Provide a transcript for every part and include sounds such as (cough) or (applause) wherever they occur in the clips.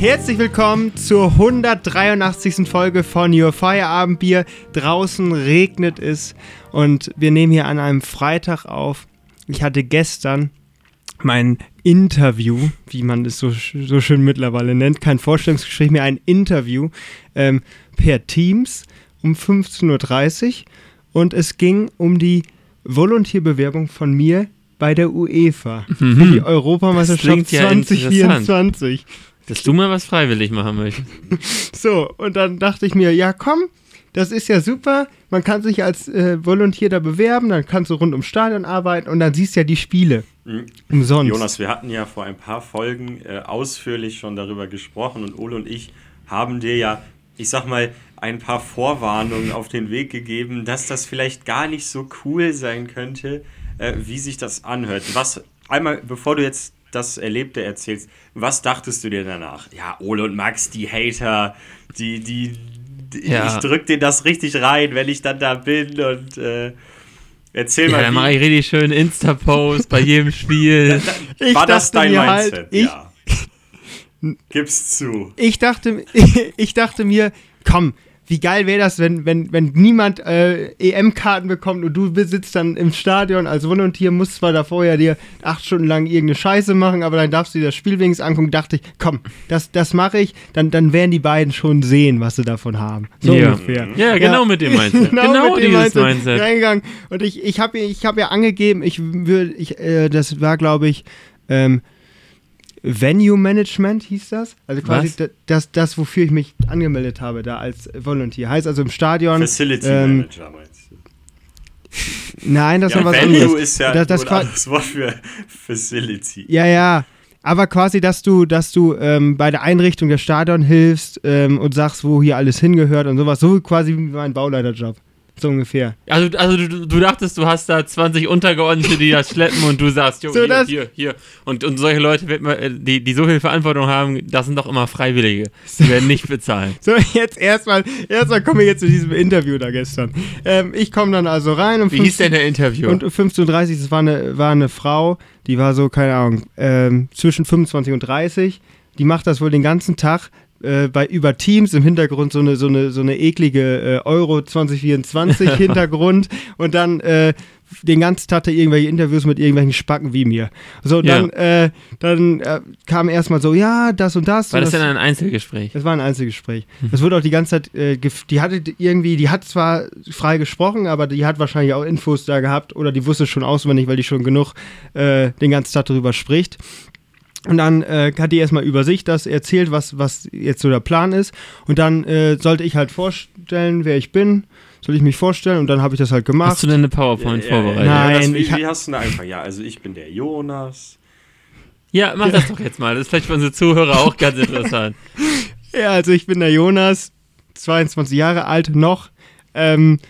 Herzlich willkommen zur 183. Folge von Your Feierabendbier. Draußen regnet es und wir nehmen hier an einem Freitag auf. Ich hatte gestern mein Interview, wie man es so, so schön mittlerweile nennt, kein Vorstellungsgespräch mehr, ein Interview ähm, per Teams um 15.30 Uhr und es ging um die Volontierbewerbung von mir bei der UEFA Mhm. für die Europameisterschaft ja 2024. Dass du mal was freiwillig machen möchtest. (laughs) So, und dann dachte ich mir, ja komm, das ist ja super. Man kann sich als äh, Volontier da bewerben, dann kannst du rund ums Stadion arbeiten und dann siehst du ja die Spiele. Mhm. Umsonst. Jonas, wir hatten ja vor ein paar Folgen äh, ausführlich schon darüber gesprochen und Ole und ich haben dir ja, ich sag mal, ein paar Vorwarnungen auf den Weg gegeben, dass das vielleicht gar nicht so cool sein könnte, äh, wie sich das anhört. Was, einmal, bevor du jetzt das Erlebte erzählst, was dachtest du dir danach? Ja, Ole und Max, die Hater, die, die, die Ja. ich drück dir das richtig rein, wenn ich dann da bin und äh, erzähl Ja, mal, dann wie- mache ich richtig schön Insta-Post bei jedem (laughs) Spiel. Ich war das dein mir halt, Mindset? ich- ja. (laughs) Gib's zu. Ich dachte, (laughs) ich dachte mir, komm, wie geil wäre das, wenn, wenn, wenn niemand äh, EM-Karten bekommt und du sitzt dann im Stadion als Volontier, musst zwar da vorher dir acht Stunden lang irgendeine Scheiße machen, aber dann darfst du dir das Spiel wenigstens angucken. Dachte ich, komm, das, das mache ich, dann, dann werden die beiden schon sehen, was sie davon haben. So Ja. ungefähr. Ja, genau mit dem Mindset. (laughs) Genau, mit dem dieses Mindset. Reingegangen. Und ich, ich habe ich hab ja angegeben, ich würde, ich, äh, das war, glaube ich, ähm, Venue Management hieß das. Also quasi Was? da- das, das, wofür ich mich angemeldet habe, da als Volunteer. Heißt also im Stadion. Facility ähm, Manager meinst du? Nein, das Ja, war was Venue anderes. ist ja das, das anderes Wort für Facility. Ja, ja. Aber quasi, dass du, dass du ähm, bei der Einrichtung der Stadion hilfst ähm, und sagst, wo hier alles hingehört und sowas. So quasi wie mein Bauleiterjob. So ungefähr. Also, also du, du dachtest, du hast da 20 Untergeordnete, die das schleppen und du sagst, jo, So, hier, hier, hier. Und, und solche Leute, äh, die, die so viel Verantwortung haben, das sind doch immer Freiwillige. Die werden nicht bezahlt. (laughs) So, jetzt erstmal, erstmal kommen wir jetzt zu diesem Interview da gestern. Ähm, ich komme dann also rein um Wie hieß denn der Interview? Und 15.30 Uhr, das war eine, war eine Frau, die war so, keine Ahnung, ähm, zwischen 25 und 30. Die macht das wohl den ganzen Tag äh, bei über Teams im Hintergrund so eine, so eine, so eine eklige äh, Euro 2024 (laughs) Hintergrund und dann äh, den ganzen Tag da irgendwelche Interviews mit irgendwelchen Spacken wie mir. So, Ja. dann, äh, dann äh, kam erstmal so, ja, das und das. War und das denn ein Einzelgespräch? das war ein Einzelgespräch. Das wurde auch die ganze Zeit, äh, die hatte irgendwie, die hat zwar frei gesprochen, aber die hat wahrscheinlich auch Infos da gehabt oder die wusste schon auswendig, weil die schon genug äh, den ganzen Tag darüber spricht. Und dann äh, hat die erstmal über sich das erzählt, was, was jetzt so der Plan ist. Und dann äh, sollte ich halt vorstellen, wer ich bin. Soll ich mich vorstellen? Und dann habe ich das halt gemacht. Hast du denn eine PowerPoint vorbereitet? Nein, Jonas, wie, ich wie hast du denn einfach? Ja, also ich bin der Jonas. Ja, mach das doch jetzt mal. Das ist vielleicht für unsere Zuhörer auch ganz interessant. (laughs) Ja, also ich bin der Jonas, 22 Jahre alt noch, ähm,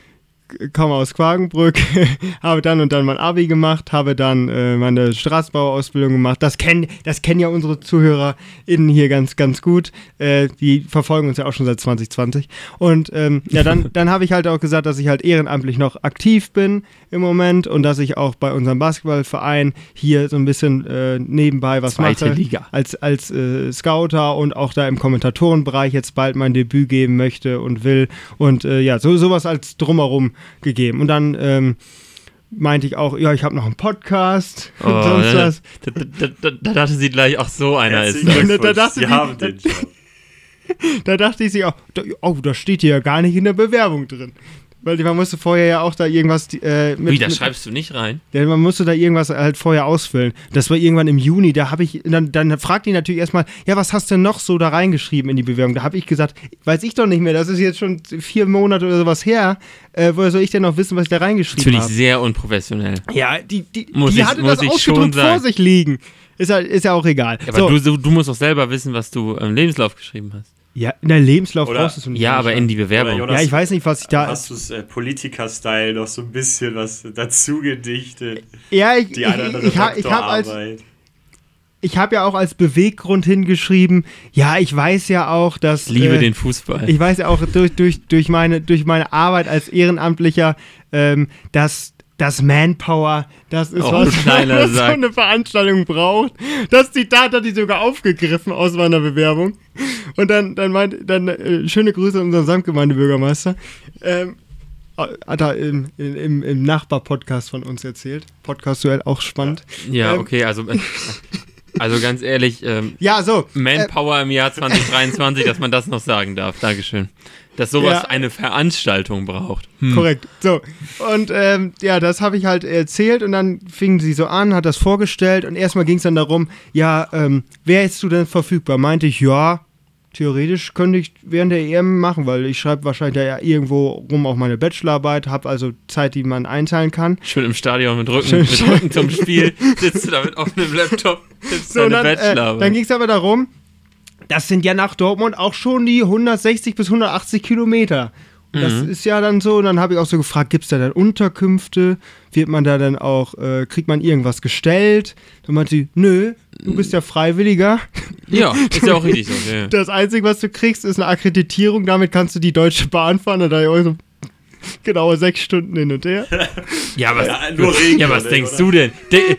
komme aus Quagenbrück, (laughs) habe dann und dann mein Abi gemacht, habe dann äh, meine Straßenbauausbildung gemacht. Das kennen, das kennen ja unsere ZuhörerInnen hier ganz, ganz gut. Äh, die verfolgen uns ja auch schon seit 2020. Und ähm, ja, dann, (laughs) dann habe ich halt auch gesagt, dass ich halt ehrenamtlich noch aktiv bin im Moment und dass ich auch bei unserem Basketballverein hier so ein bisschen äh, nebenbei was Zweite mache Liga. als, als äh, Scouter und auch da im Kommentatorenbereich jetzt bald mein Debüt geben möchte und will. Und äh, ja, so, sowas als drumherum gegeben. Und dann ähm, meinte ich auch, ja, ich habe noch einen Podcast (laughs) und Oh, sonst da, was. da, da, da, da dachte sie gleich, ach so einer ist. Da- da dachte Sie die- haben da- den (laughs) Job. Da dachte ich sich auch, oh, das steht hier ja gar nicht in der Bewerbung drin. Weil man musste vorher ja auch da irgendwas äh, mit, Wie, das mit, schreibst du nicht rein? Ja, man musste da irgendwas halt vorher ausfüllen. Das war irgendwann im Juni, da habe ich, dann, dann fragt die natürlich erstmal, ja, was hast du denn noch so da reingeschrieben in die Bewerbung? Da habe ich gesagt, weiß ich doch nicht mehr, das ist jetzt schon vier Monate oder sowas her. Äh, woher soll ich denn noch wissen, was ich da reingeschrieben Natürlich habe? sehr unprofessionell. Ja, die, die, Muss die ich- hatte das ausgedruckt schon vor sich liegen. Ist ja, ist ja auch egal. Aber so, du, du, du musst doch selber wissen, was du im Lebenslauf geschrieben hast. Ja, in der Lebenslauf Oder- brauchst du es nicht. Ja, aber in die Oder Bewerbung. Jonas, Ja, ich weiß nicht, was ich da. Hast du es äh, Politiker-Style noch so ein bisschen was dazu gedichtet? Ja, ich, Die ich, eine oder ich, ich, ha- ich habe als, Doktorarbeit. ich habe ja auch als Beweggrund hingeschrieben, ja, ich weiß ja auch, dass. Ich liebe äh, den Fußball. Ich weiß ja auch durch, durch, durch, meine, durch meine Arbeit als Ehrenamtlicher, ähm, dass das Manpower, das ist Oh, was, was so eine Veranstaltung braucht. Das Zitat hat die sogar aufgegriffen aus meiner Bewerbung. Und dann, dann meint, dann äh, schöne Grüße an unseren Samtgemeindebürgermeister. Ähm, hat er im, im, im Nachbar-Podcast von uns erzählt. Podcast-Duell auch spannend. Ja, Ähm, okay, also, äh, (laughs) also ganz ehrlich, ähm, Ja, so. Äh, Manpower im Jahr 2023, dass man das noch sagen darf. Dankeschön. Dass sowas Ja. eine Veranstaltung braucht. Hm. Korrekt. So. Und ähm, ja, das habe ich halt erzählt und dann fing sie so an, hat das vorgestellt und erstmal ging es dann darum, ja, ähm, wer ist du denn verfügbar? Meinte ich, ja, theoretisch könnte ich während der EM machen, weil ich schreibe wahrscheinlich da ja irgendwo rum auch meine Bachelorarbeit, habe also Zeit, die man einteilen kann. Schön im Stadion mit Rücken, Schön- mit Rücken zum Spiel, sitzt du da mit offenem Laptop, tippst So, deine dann, äh, Bachelorarbeit. dann ging es aber darum, das sind ja nach Dortmund auch schon die 160 bis 180 Kilometer. Und Das ist ja dann so, und dann habe ich auch so gefragt, gibt es da dann Unterkünfte? Wird man da dann auch, äh, kriegt man irgendwas gestellt? Dann meinte sie, nö, du bist ja Freiwilliger. ja, ist ja auch richtig so. Ja. Das Einzige, was du kriegst, ist eine Akkreditierung. Damit kannst du die Deutsche Bahn fahren. Und da ich so genaue sechs Stunden hin und her. Ja, was, Ja, nur Regen, ja, was oder? denkst du denn? De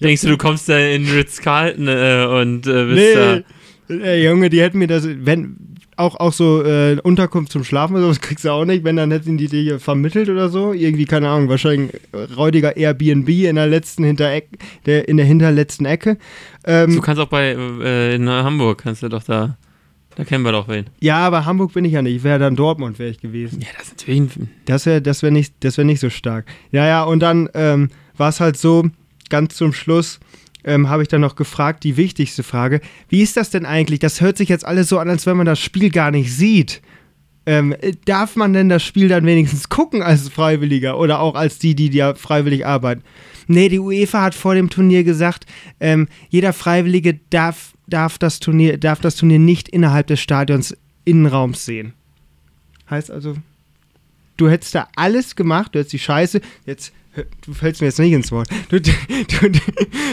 denkst du, du kommst da in Ritz-Carlton äh, und äh, bist da... Nee, äh, Junge, die hätten mir das, wenn, auch, auch so äh, Unterkunft zum Schlafen oder sowas kriegst du auch nicht, wenn dann hätten die dir vermittelt oder so. Irgendwie, keine Ahnung, wahrscheinlich ein räudiger Airbnb in der letzten Hintereck, der, in der hinterletzten Ecke. Ähm, Du kannst auch bei äh, in Hamburg, kannst du doch da... Da kennen wir doch wen. ja, aber Hamburg bin ich ja nicht. Ich wäre dann Dortmund, wäre ich gewesen. Ja, das ist natürlich Das wäre das wär nicht, das wär nicht so stark. Ja, ja, und dann ähm, war es halt so, ganz zum Schluss ähm, habe ich dann noch gefragt, die wichtigste Frage, wie ist das denn eigentlich? Das hört sich jetzt alles so an, als wenn man das Spiel gar nicht sieht. Ähm, äh, darf man denn das Spiel dann wenigstens gucken als Freiwilliger oder auch als die, die ja freiwillig arbeiten? Nee, die UEFA hat vor dem Turnier gesagt, ähm, jeder Freiwillige darf, darf, das Turnier, darf das Turnier nicht innerhalb des Stadions Innenraums sehen. Heißt also, du hättest da alles gemacht, du hättest die Scheiße, jetzt, du fällst mir jetzt nicht ins Wort, du, du, du,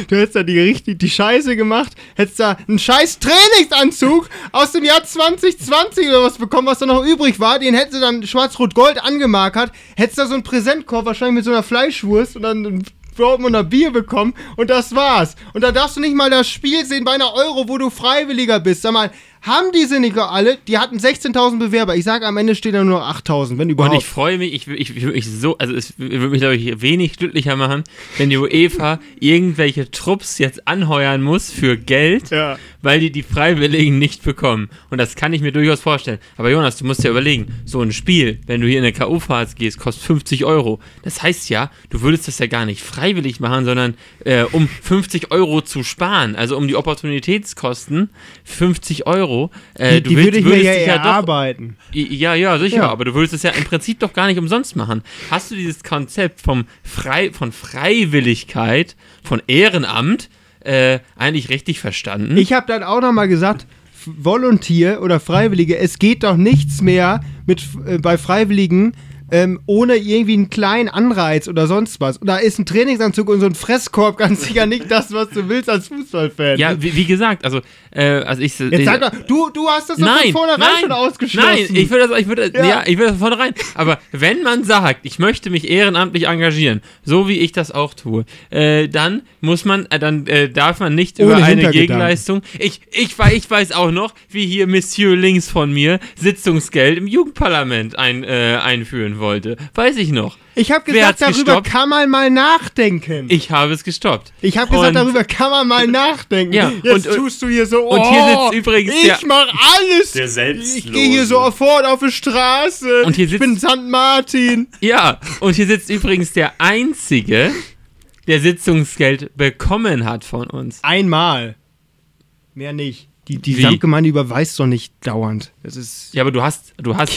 du hättest da die, richtig, die Scheiße gemacht, hättest da einen scheiß Trainingsanzug aus dem Jahr 2020 oder was bekommen, was da noch übrig war, den hättest du dann schwarz-rot-gold angemarkert, hättest da so einen Präsentkorb wahrscheinlich mit so einer Fleischwurst und dann ein Dortmunder Bier bekommen und das war's. Und da darfst du nicht mal das Spiel sehen bei einer Euro, wo du Freiwilliger bist. Sag mal, haben diese nicht alle? Die hatten 16.000 Bewerber. Ich sage, am Ende stehen da nur noch 8.000, wenn überhaupt. Und ich freue mich, ich, ich, ich würde mich so, also es würde mich, glaube ich, wenig glücklicher machen, wenn die UEFA irgendwelche Trupps jetzt anheuern muss für Geld, Ja. Weil die die Freiwilligen nicht bekommen. Und das kann ich mir durchaus vorstellen. Aber Jonas, du musst ja überlegen, so ein Spiel, wenn du hier in eine K.O.-Phase gehst, kostet 50 Euro. Das heißt ja, du würdest das ja gar nicht freiwillig machen, sondern äh, um 50 Euro zu sparen, also um die Opportunitätskosten, 50 Euro. Äh, die du die willst- würde ich mir würdest ja dich doch erarbeiten. ja, ja, sicher, Ja. aber du würdest es ja im Prinzip doch gar nicht umsonst machen. Hast du dieses Konzept vom Frei, von Freiwilligkeit, von Ehrenamt äh, eigentlich richtig verstanden? Ich habe dann auch nochmal gesagt, Volunteer oder Freiwillige, es geht doch nichts mehr mit, äh, bei Freiwilligen ähm, ohne irgendwie einen kleinen Anreiz oder sonst was. Und da ist ein Trainingsanzug und so ein Fresskorb (laughs) ganz sicher nicht das, was du willst als Fußballfan. ja, wie, wie gesagt, also, äh, also ich. Jetzt sag doch, du, du hast das doch von Nein, vornherein nein, schon ausgeschlossen. nein, ich würde das, ich würde, ja. Ja. ich würde das vornherein. Aber wenn man sagt, ich möchte mich ehrenamtlich engagieren, so wie ich das auch tue, äh, dann muss man, äh, dann äh, darf man nicht Ohne über eine. Gegenleistung. Ich, ich, ich weiß auch noch, wie hier Monsieur links von mir Sitzungsgeld im Jugendparlament ein, äh, einführen wollte. Weiß ich noch. Ich habe gesagt, darüber gestoppt? kann man mal nachdenken. Ich, Ich habe es gestoppt. habe gesagt, Und- darüber kann man mal (laughs) nachdenken. Ja, Jetzt und- tust du hier so, oh, und hier sitzt übrigens ich der- mach alles. Der ich gehe hier sofort auf die Straße. Und hier ich sitzt- bin St. Martin. Ja, und hier sitzt übrigens der Einzige, der Sitzungsgeld bekommen hat von uns. Einmal. Mehr nicht. Die, die Wie? Samtgemeinde überweist doch nicht dauernd. Das ist. Ja, aber du hast, du hast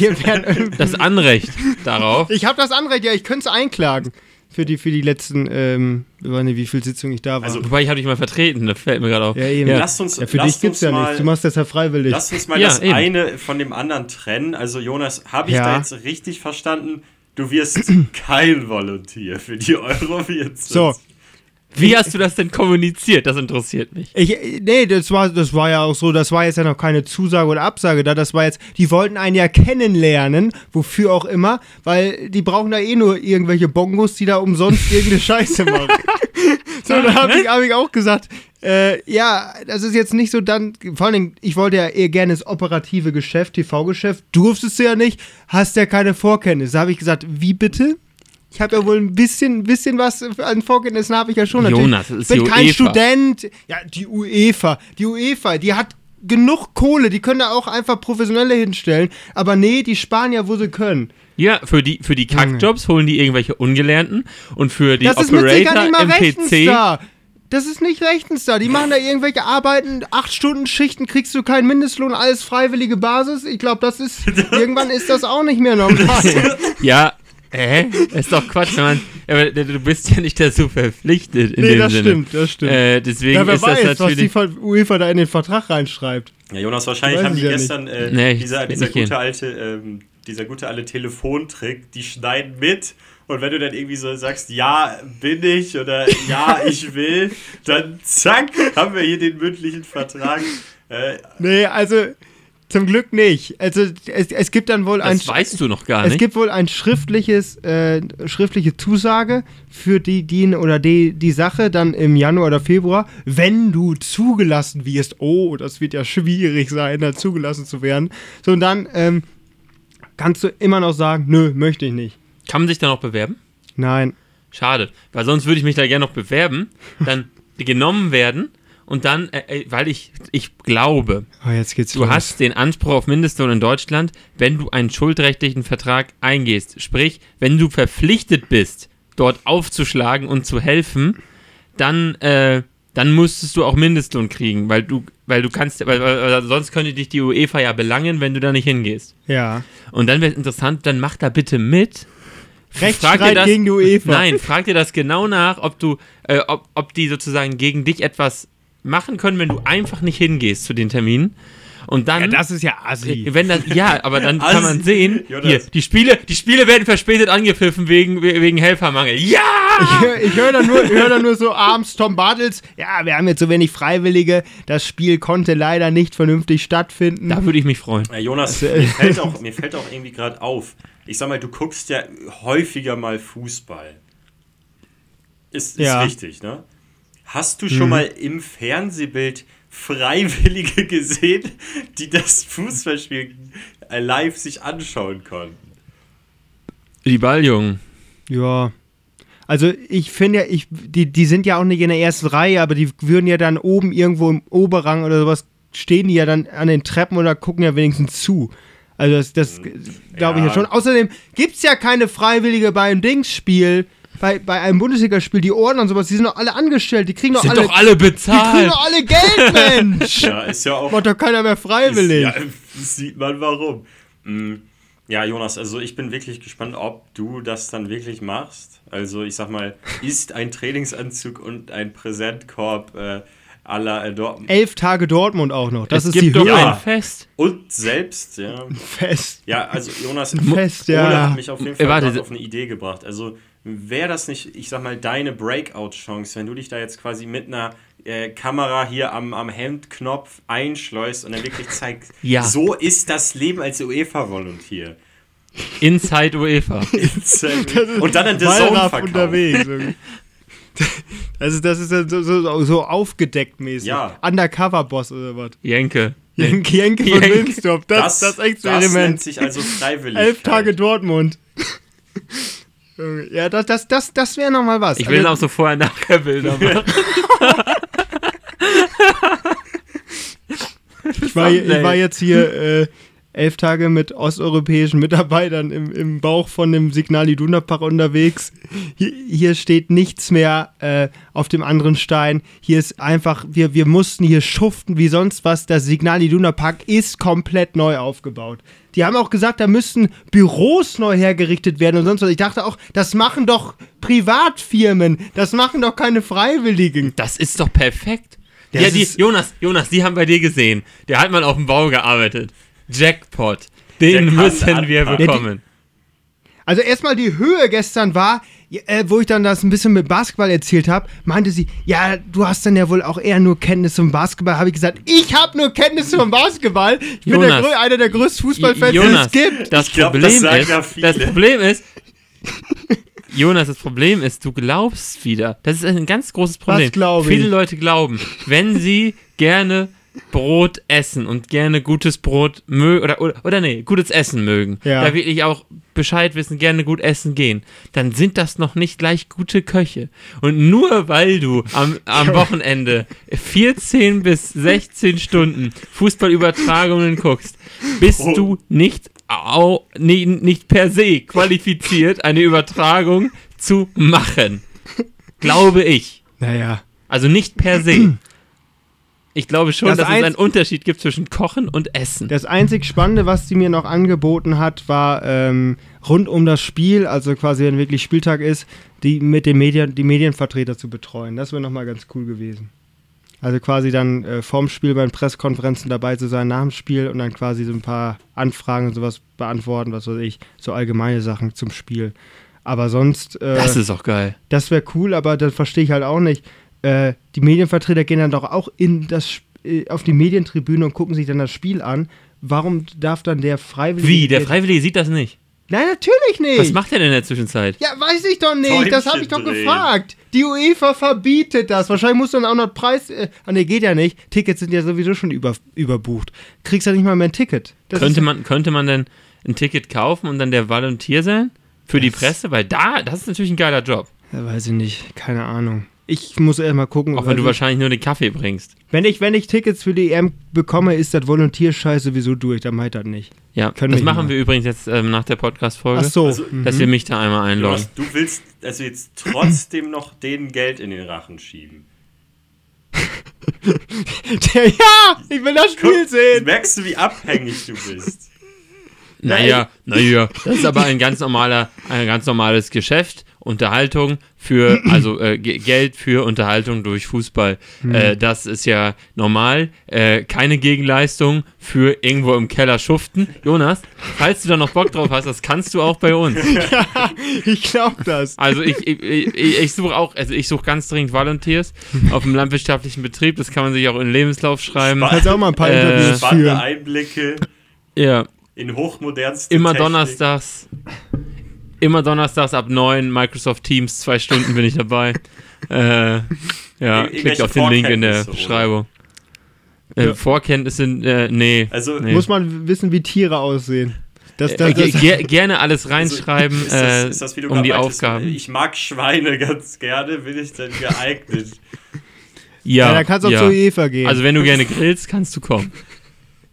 das Anrecht darauf. Ich habe das Anrecht, ja, ich könnte es einklagen. Für die, für die letzten, ähm, ich weiß nicht, wie viel Sitzungen ich da war. Also, Wobei ich habe dich mal vertreten, das fällt mir gerade auf. ja, eben. Ja. Lasst uns, ja, für lasst dich gibt's uns ja mal, nichts. Du machst das ja freiwillig. Lasst uns mal Ja, das eben. eine von dem anderen trennen. Also Jonas, habe ich Ja. da jetzt richtig verstanden? Du wirst kein Volunteer für die Euro 40. So. Wie hast du das denn kommuniziert? Das interessiert mich. Ich, nee, das war, das war ja auch so, das war jetzt ja noch keine Zusage oder Absage da, das war jetzt, die wollten einen ja kennenlernen, wofür auch immer, weil die brauchen da eh nur irgendwelche Bongos, die da umsonst irgendeine (laughs) Scheiße machen. so, da habe ich, hab ich auch gesagt, äh, ja, das ist jetzt nicht so dann, vor allen Dingen, ich wollte ja eher gerne das operative Geschäft, TV-Geschäft, durftest du ja nicht, hast ja keine Vorkenntnisse. Da habe ich gesagt, wie bitte? Ich habe ja wohl ein bisschen, bisschen was an Vorkenntnissen habe ich ja schon. Jonas, das ist ich bin kein UEFA. Student. Ja, die UEFA. Die UEFA, die hat genug Kohle, die können da auch einfach Professionelle hinstellen. Aber nee, die sparen ja, wo sie können. Ja, für die, für die Kackjobs holen die irgendwelche Ungelernten und für die das ist mit Sicherheit Operator nicht mal im PC. da. Das ist nicht rechtens da. Die machen da irgendwelche Arbeiten, acht Stunden Schichten, kriegst du keinen Mindestlohn, alles freiwillige Basis. Ich glaube, das ist, (laughs) irgendwann ist das auch nicht mehr normal. Ja, hä? Ist doch Quatsch, wenn man. Aber du bist ja nicht dazu verpflichtet in nee, dem das Sinne. stimmt, das stimmt. Äh, deswegen ja, wer ist weiß, das was die natürlich. UEFA da in den Vertrag reinschreibt. Ja, Jonas, wahrscheinlich haben die ja gestern äh, Nee, ich dieser, dieser gehen. gute alte, ähm, dieser gute alte Telefontrick, die schneiden mit und wenn du dann irgendwie so sagst, ja, bin ich oder ja, (laughs) ich will, dann zack, haben wir hier den mündlichen Vertrag. Äh, Nee, also zum Glück nicht. Also es, es gibt dann wohl ein Das weißt du noch gar es nicht. gibt wohl ein schriftliches, äh, schriftliche Zusage für die, die oder die, die Sache dann im Januar oder Februar, wenn du zugelassen wirst. Oh, das wird ja schwierig sein, da zugelassen zu werden. So, und dann ähm, kannst du immer noch sagen, nö, möchte ich nicht. Kann man sich da noch bewerben? Nein. Schade, weil sonst würde ich mich da gerne noch bewerben, dann (laughs) genommen werden und dann, äh, äh, weil ich, ich glaube, Oh, du los. hast den Anspruch auf Mindestlohn in Deutschland, wenn du einen schuldrechtlichen Vertrag eingehst. Sprich, wenn du verpflichtet bist, dort aufzuschlagen und zu helfen, dann, äh, dann müsstest du auch Mindestlohn kriegen, weil du, weil du kannst, weil, weil, sonst könnte dich die UEFA ja belangen, wenn du da nicht hingehst. Ja. Und dann wäre es interessant, dann mach da bitte mit. Rechtsstreit das- gegen die UEFA. Nein, frag dir das genau nach, ob du, äh, ob, ob die sozusagen gegen dich etwas machen können, wenn du einfach nicht hingehst zu den Terminen. Und dann, Ja, das ist ja assi. wenn das, ja, aber dann Assi. kann man sehen, hier, die Spiele, die Spiele werden verspätet angepfiffen wegen, wegen Helfermangel. Ja! Ich höre ich hör da, nur- hör da nur so abends Tom Bartels. Ja, wir haben jetzt so wenig Freiwillige. Das Spiel konnte leider nicht vernünftig stattfinden. Da würde ich mich freuen. Ja, Jonas, mir fällt, auch, mir fällt auch irgendwie gerade auf. Ich sag mal, du guckst ja häufiger mal Fußball. Ist, ist Ja. richtig, ne? Hast du schon mal im Fernsehbild Freiwillige (laughs) gesehen, die das Fußballspiel live sich anschauen konnten? Die Balljungen. Ja. Also ich finde ja, ich, die, die sind ja auch nicht in der ersten Reihe, aber die würden ja dann oben irgendwo im Oberrang oder sowas, stehen die ja dann an den Treppen oder gucken ja wenigstens zu. Also das, das glaube ich ja Ja. schon. Außerdem gibt es ja keine Freiwillige bei einem Dingsspiel, bei, bei einem Bundesligaspiel, die Ordner und sowas, die sind doch alle angestellt, die kriegen doch Sind alle, doch alle die kriegen bezahlt. doch alle Geld, (laughs) Mensch! Ja, ist ja auch. Macht doch keiner mehr freiwillig. Ja, (laughs) sieht man warum. Mm, Ja, Jonas, also ich bin wirklich gespannt, ob du das dann wirklich machst. Also ich sag mal, ist ein Trainingsanzug und ein Präsentkorb äh, aller äh, Dortmund Elf Tage Dortmund auch noch. Das es ist gibt die doch Höhe. Ja. ein Fest. und selbst, ja. Fest. Ja, also Jonas, Fest, Ole ja. hat mich auf jeden Fall Äh, warte, gerade auf eine Idee gebracht. Also wäre das nicht, ich sag mal, deine Breakout-Chance, wenn du dich da jetzt quasi mit einer äh, Kamera hier am, am Hemdknopf einschleust und dann wirklich zeigst, (laughs) Ja. so ist das Leben als UEFA-Volunteer. Inside UEFA. (laughs) und dann in The Zone Wallraff verkaufen. unterwegs. irgendwie. Das ist, das so, so, so aufgedeckt mäßig. Ja. Undercover-Boss oder was? Jenke. Jenke, Jenke von Jenke. Wilmsdorf. Das, das, das nennt Experiment. sich also freiwillig. Elf Tage Dortmund. (laughs) Ja, das, das, das, das wäre nochmal was. Ich will Also, auch so vorher nachher Bilder (laughs) machen. ich, war, ich war jetzt hier äh, elf Tage mit osteuropäischen Mitarbeitern im, im Bauch von dem Signal Iduna Park unterwegs. Hier, hier steht nichts mehr äh, auf dem anderen Stein. Hier ist einfach, wir, wir mussten hier schuften wie sonst was. Das Signal Iduna Park ist komplett neu aufgebaut. Die haben auch gesagt, da müssten Büros neu hergerichtet werden und sonst was. Ich dachte auch, das machen doch Privatfirmen. Das machen doch keine Freiwilligen. Das ist doch perfekt. Das ja, die, Jonas, Jonas, die haben bei dir gesehen. Der hat mal auf dem Bau gearbeitet. Jackpot. Den Der kann müssen wir bekommen. Also erstmal die Höhe gestern war, äh, wo ich dann das ein bisschen mit Basketball erzählt habe, meinte sie, ja, du hast dann ja wohl auch eher nur Kenntnisse vom Basketball. Habe ich gesagt, ich habe nur Kenntnisse vom Basketball. Ich bin der, Jonas. einer der größten Fußballfans, die Jonas, es gibt. das glaub, Problem das ist, ja viele. das Problem ist, (laughs) Jonas, das Problem ist, du glaubst wieder. Das ist ein ganz großes Problem. glaube Viele ich? Leute glauben, wenn sie gerne Brot essen und gerne gutes Brot mögen, oder, oder, oder nee, gutes Essen mögen, Ja. da wirklich auch Bescheid wissen, gerne gut essen gehen, dann sind das noch nicht gleich gute Köche. Und nur weil du am, am (laughs) Wochenende 14 bis 16 Stunden Fußballübertragungen guckst, bist Oh. du nicht, au, nee, nicht per se qualifiziert, eine Übertragung zu machen. Glaube ich. Naja. Also nicht per se. (clears throat) Ich glaube schon, Das dass es einen Unterschied gibt zwischen Kochen und Essen. Das einzig Spannende, was sie mir noch angeboten hat, war ähm, rund um das Spiel, also quasi wenn wirklich Spieltag ist, die mit den Medien, die Medienvertreter zu betreuen. Das wäre nochmal ganz cool gewesen. Also quasi dann äh, vorm Spiel bei den Pressekonferenzen dabei zu sein, nach dem Spiel und dann quasi so ein paar Anfragen und sowas beantworten, was weiß ich, so allgemeine Sachen zum Spiel. Aber sonst, äh, Das ist auch geil. das wäre cool, aber das verstehe ich halt auch nicht. Äh, die Medienvertreter gehen dann doch auch in das, äh, auf die Medientribüne und gucken sich dann das Spiel an. Warum darf dann der Freiwillige. Wie? Der Freiwillige sieht das nicht. Nein, natürlich nicht. Was macht er denn in der Zwischenzeit? ja, weiß ich doch nicht. das habe ich doch drehen. gefragt. Die UEFA verbietet das. Wahrscheinlich muss dann auch noch Preis. Äh, ah, nee, geht ja nicht. Tickets sind ja sowieso schon über, überbucht. Kriegst ja nicht mal mehr ein Ticket. Das Könnte ist, man, könnte man denn ein Ticket kaufen und dann der Volontier sein? Für die Das- Presse? Weil da, das ist natürlich ein geiler Job. Ja, weiß ich nicht. Keine Ahnung. Ich muss erst mal gucken. Auch wenn du also, wahrscheinlich nur den Kaffee bringst. wenn, ich, wenn ich Tickets für die EM bekomme, ist das Volontierscheiß sowieso durch. Dann meint das nicht. Ja, Können das machen mal. wir übrigens jetzt ähm, nach der Podcast-Folge, Ach so. Also, mhm. dass wir mich da einmal einloggen. Jonas, du willst also jetzt trotzdem noch denen Geld in den Rachen schieben. (laughs) Der, ja, ich will das Spiel Guck, sehen. merkst du, wie abhängig du bist? Naja, naja, das ist aber ein ganz normaler, ein ganz normales Geschäft. Unterhaltung für, also äh, Ge- Geld für Unterhaltung durch Fußball. Äh, das ist ja normal. Äh, keine Gegenleistung für irgendwo im Keller schuften. Jonas, falls du da noch Bock drauf hast, das kannst du auch bei uns. (laughs) Ich glaube das. Also ich, ich, ich, ich suche auch, also ich suche ganz dringend Volunteers auf dem landwirtschaftlichen Betrieb. Das kann man sich auch in den Lebenslauf schreiben. Kannst auch mal ein paar Äh, Interviews Spannende führen. Einblicke Ja, in hochmodernste immer Technik. donnerstags. Immer donnerstags ab 9 Microsoft Teams, zwei Stunden bin ich dabei. (laughs) äh, ja, Ir- klickt auf den Link in der? Beschreibung. Äh, Ja. Vorkenntnisse, äh, nee. Also, Nee. Muss man wissen, wie Tiere aussehen. Das, Äh, das, ge das, ge gerne alles also, reinschreiben ist das, äh, ist das, um die Aufgaben. Ich mag Schweine ganz gerne, bin ich dann geeignet. Ja, ja, dann kannst du auch ja. zur Eva gehen. Also wenn du gerne grillst, kannst du kommen.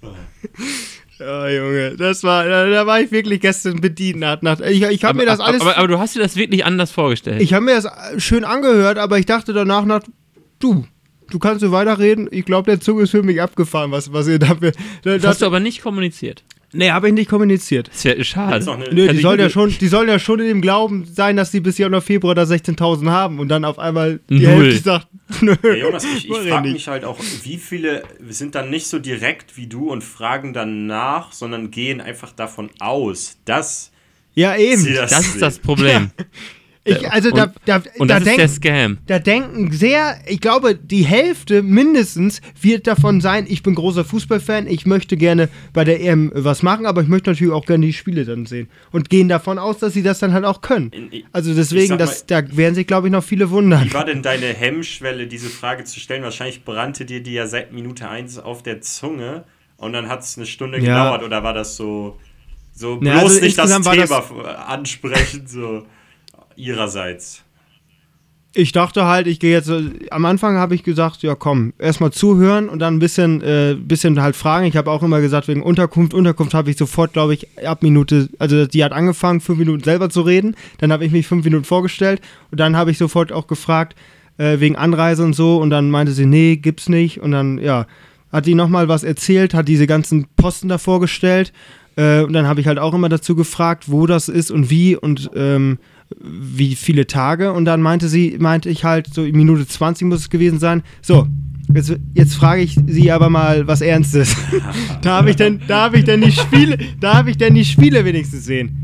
(laughs) ja, Junge, das war, da, da war ich wirklich gestern bedient. Nach, nach, ich ich habe mir das alles, aber, aber du hast dir das wirklich anders vorgestellt. ich habe mir das schön angehört, aber ich dachte danach, nach, du, du kannst so weiterreden. Ich glaube, der Zug ist für mich abgefahren, was, was ihr dafür. Da, das das, hast du aber nicht kommuniziert. Nee, habe ich nicht kommuniziert. Das wäre Das schade. ist noch eine, Nö, die, sollen ja schon, die sollen ja schon in dem Glauben sein, dass sie bis Januar, Februar da 16.000 haben und dann auf einmal die Null. Hälfte sagt, (laughs) nö. Ja, Jonas, ich, ich frage nicht. mich halt auch, wie viele sind dann nicht so direkt wie du und fragen dann nach, sondern gehen einfach davon aus, dass Ja, eben. sie das, Das ist das Problem. (laughs) Ich, also und, da, da, und da das ist der denken, Scam. da denken sehr, ich glaube, die Hälfte mindestens wird davon sein, ich bin großer Fußballfan, ich möchte gerne bei der EM was machen, aber ich möchte natürlich auch gerne die Spiele dann sehen. Und gehen davon aus, dass sie das dann halt auch können. Also deswegen, sag das, da werden sich, glaube ich, noch viele wundern. Wie war denn deine Hemmschwelle, diese Frage zu stellen? Wahrscheinlich brannte dir die ja seit Minute 1 auf der Zunge und dann hat es eine Stunde Ja. gedauert oder war das so, so bloß Ja, also nicht das Thema das- f- ansprechen, so ihrerseits? Ich dachte halt, ich gehe jetzt, am Anfang habe ich gesagt, ja komm, erstmal zuhören und dann ein bisschen, äh, bisschen halt fragen. Ich habe auch immer gesagt, wegen Unterkunft, Unterkunft habe ich sofort, glaube ich, ab Minute, also die hat angefangen, fünf Minuten selber zu reden. Dann habe ich mich fünf Minuten vorgestellt und dann habe ich sofort auch gefragt, äh, wegen Anreise und so und dann meinte sie, nee, gibt's nicht. Und dann, ja, hat die nochmal was erzählt, hat diese ganzen Posten da vorgestellt. Äh, und dann habe ich halt auch immer dazu gefragt, wo das ist und wie und ähm, wie viele Tage. Und dann meinte sie, meinte ich halt, so in Minute 20 muss es gewesen sein. So, jetzt, jetzt frage ich sie aber mal was Ernstes. (laughs) darf ich denn, darf ich denn die Spiele, darf ich denn die Spiele wenigstens sehen?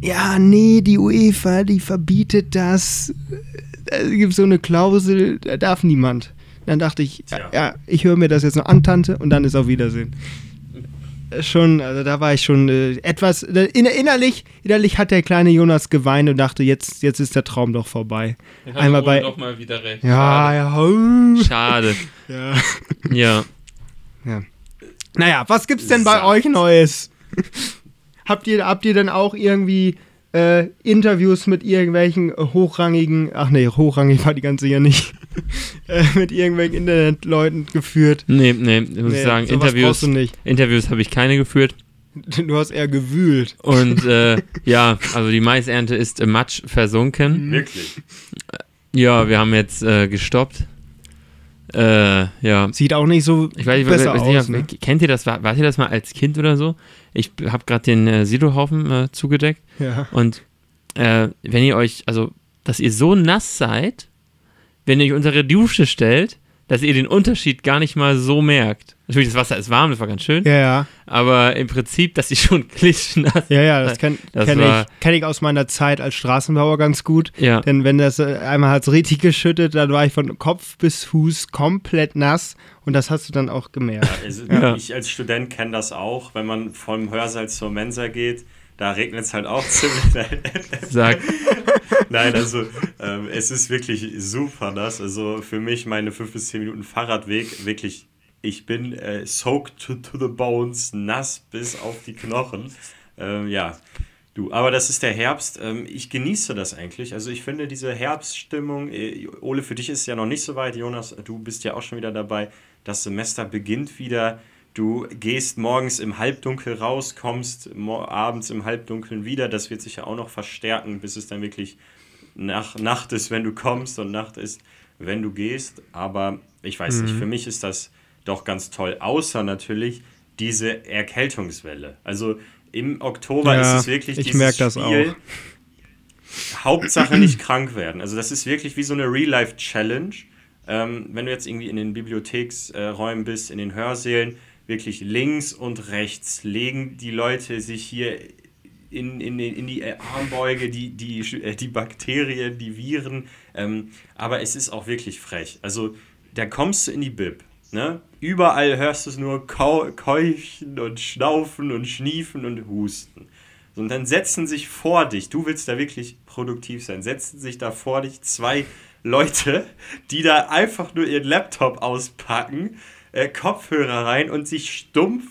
ja, nee, die UEFA, die verbietet das. Es gibt so eine Klausel, da darf niemand. Dann dachte ich, ja, ja ich höre mir das jetzt noch an, Tante, und dann ist auf Wiedersehen. Schon, also da war ich schon äh, etwas, inner- innerlich, innerlich hat der kleine Jonas geweint und dachte, jetzt, jetzt ist der Traum doch vorbei. Einmal bei, Doch mal wieder recht. ja, ja. Schade. (laughs) ja. Ja. Ja. Naja, was gibt's denn bei Saft. euch Neues? (laughs) habt, ihr, habt ihr denn auch irgendwie äh, Interviews mit irgendwelchen hochrangigen, ach nee, hochrangig war die ganze ja nicht, (laughs) äh, mit irgendwelchen Internetleuten geführt? Nee, nee, ich muss Nee, sagen, sowas brauchst Interviews, nicht. Interviews habe ich keine geführt. Du hast eher gewühlt. Und äh, (laughs) ja, also die Maisernte ist im Matsch versunken. Wirklich. Ja, wir haben jetzt äh, gestoppt. Äh, ja. Sieht auch nicht so Ich weiß, ich besser weiß nicht, aus. Ne? kennt ihr das? War, wart ihr das mal als Kind oder so? Ich habe gerade den äh, Silohaufen äh, zugedeckt Ja. und äh, wenn ihr euch, also, dass ihr so nass seid, wenn ihr euch unter Dusche stellt, dass ihr den Unterschied gar nicht mal so merkt. Natürlich, das Wasser ist warm, das war ganz schön, ja, ja, aber im Prinzip, dass ihr schon (laughs) klitschnass ja, ja, das kenne Das kenn ich, kenn ich aus meiner Zeit als Straßenbauer ganz gut. Ja, Denn wenn das äh, einmal hat's richtig geschüttet, dann war ich von Kopf bis Fuß komplett nass und das hast du dann auch gemerkt. Also, Ja. Ich als Student kenne das auch, wenn man vom Hörsaal zur Mensa geht. Da regnet es halt auch (laughs) ziemlich. sag, Nein, also ähm, es ist wirklich super nass. Also für mich meine 5 bis 10 Minuten Fahrradweg wirklich. Ich bin äh, soaked to, to the bones, nass bis auf die Knochen. Ähm, ja, du, aber das ist der Herbst. Ähm, ich genieße das eigentlich. Also ich finde diese Herbststimmung, äh, Ole, für dich ist es ja noch nicht so weit. Jonas, du bist ja auch schon wieder dabei. Das Semester beginnt wieder. Du gehst morgens im Halbdunkel raus, kommst abends im Halbdunkeln wieder. Das wird sich ja auch noch verstärken, bis es dann wirklich nach, Nacht ist, wenn du kommst und Nacht ist, wenn du gehst. Aber ich weiß nicht, für mich ist das doch ganz toll. Außer natürlich diese Erkältungswelle. Also im Oktober Ja, ist es wirklich ich dieses merk das Spiel. auch. (laughs) Hauptsache nicht krank werden. Also das ist wirklich wie so eine Real-Life-Challenge. Ähm, wenn du jetzt irgendwie in den Bibliotheksräumen bist, in den Hörsälen, wirklich links und rechts legen die Leute sich hier in, in, in die äh, Armbeuge, die, die, äh, die Bakterien, die Viren. Ähm, aber es ist auch wirklich frech. Also da kommst du in die Bib. Ne? Überall hörst du es nur kau keuchen und schnaufen und schniefen und husten. So, Und dann setzen sich vor dich, du willst da wirklich produktiv sein, setzen sich da vor dich zwei Leute, die da einfach nur ihren Laptop auspacken, äh, Kopfhörer rein und sich stumpf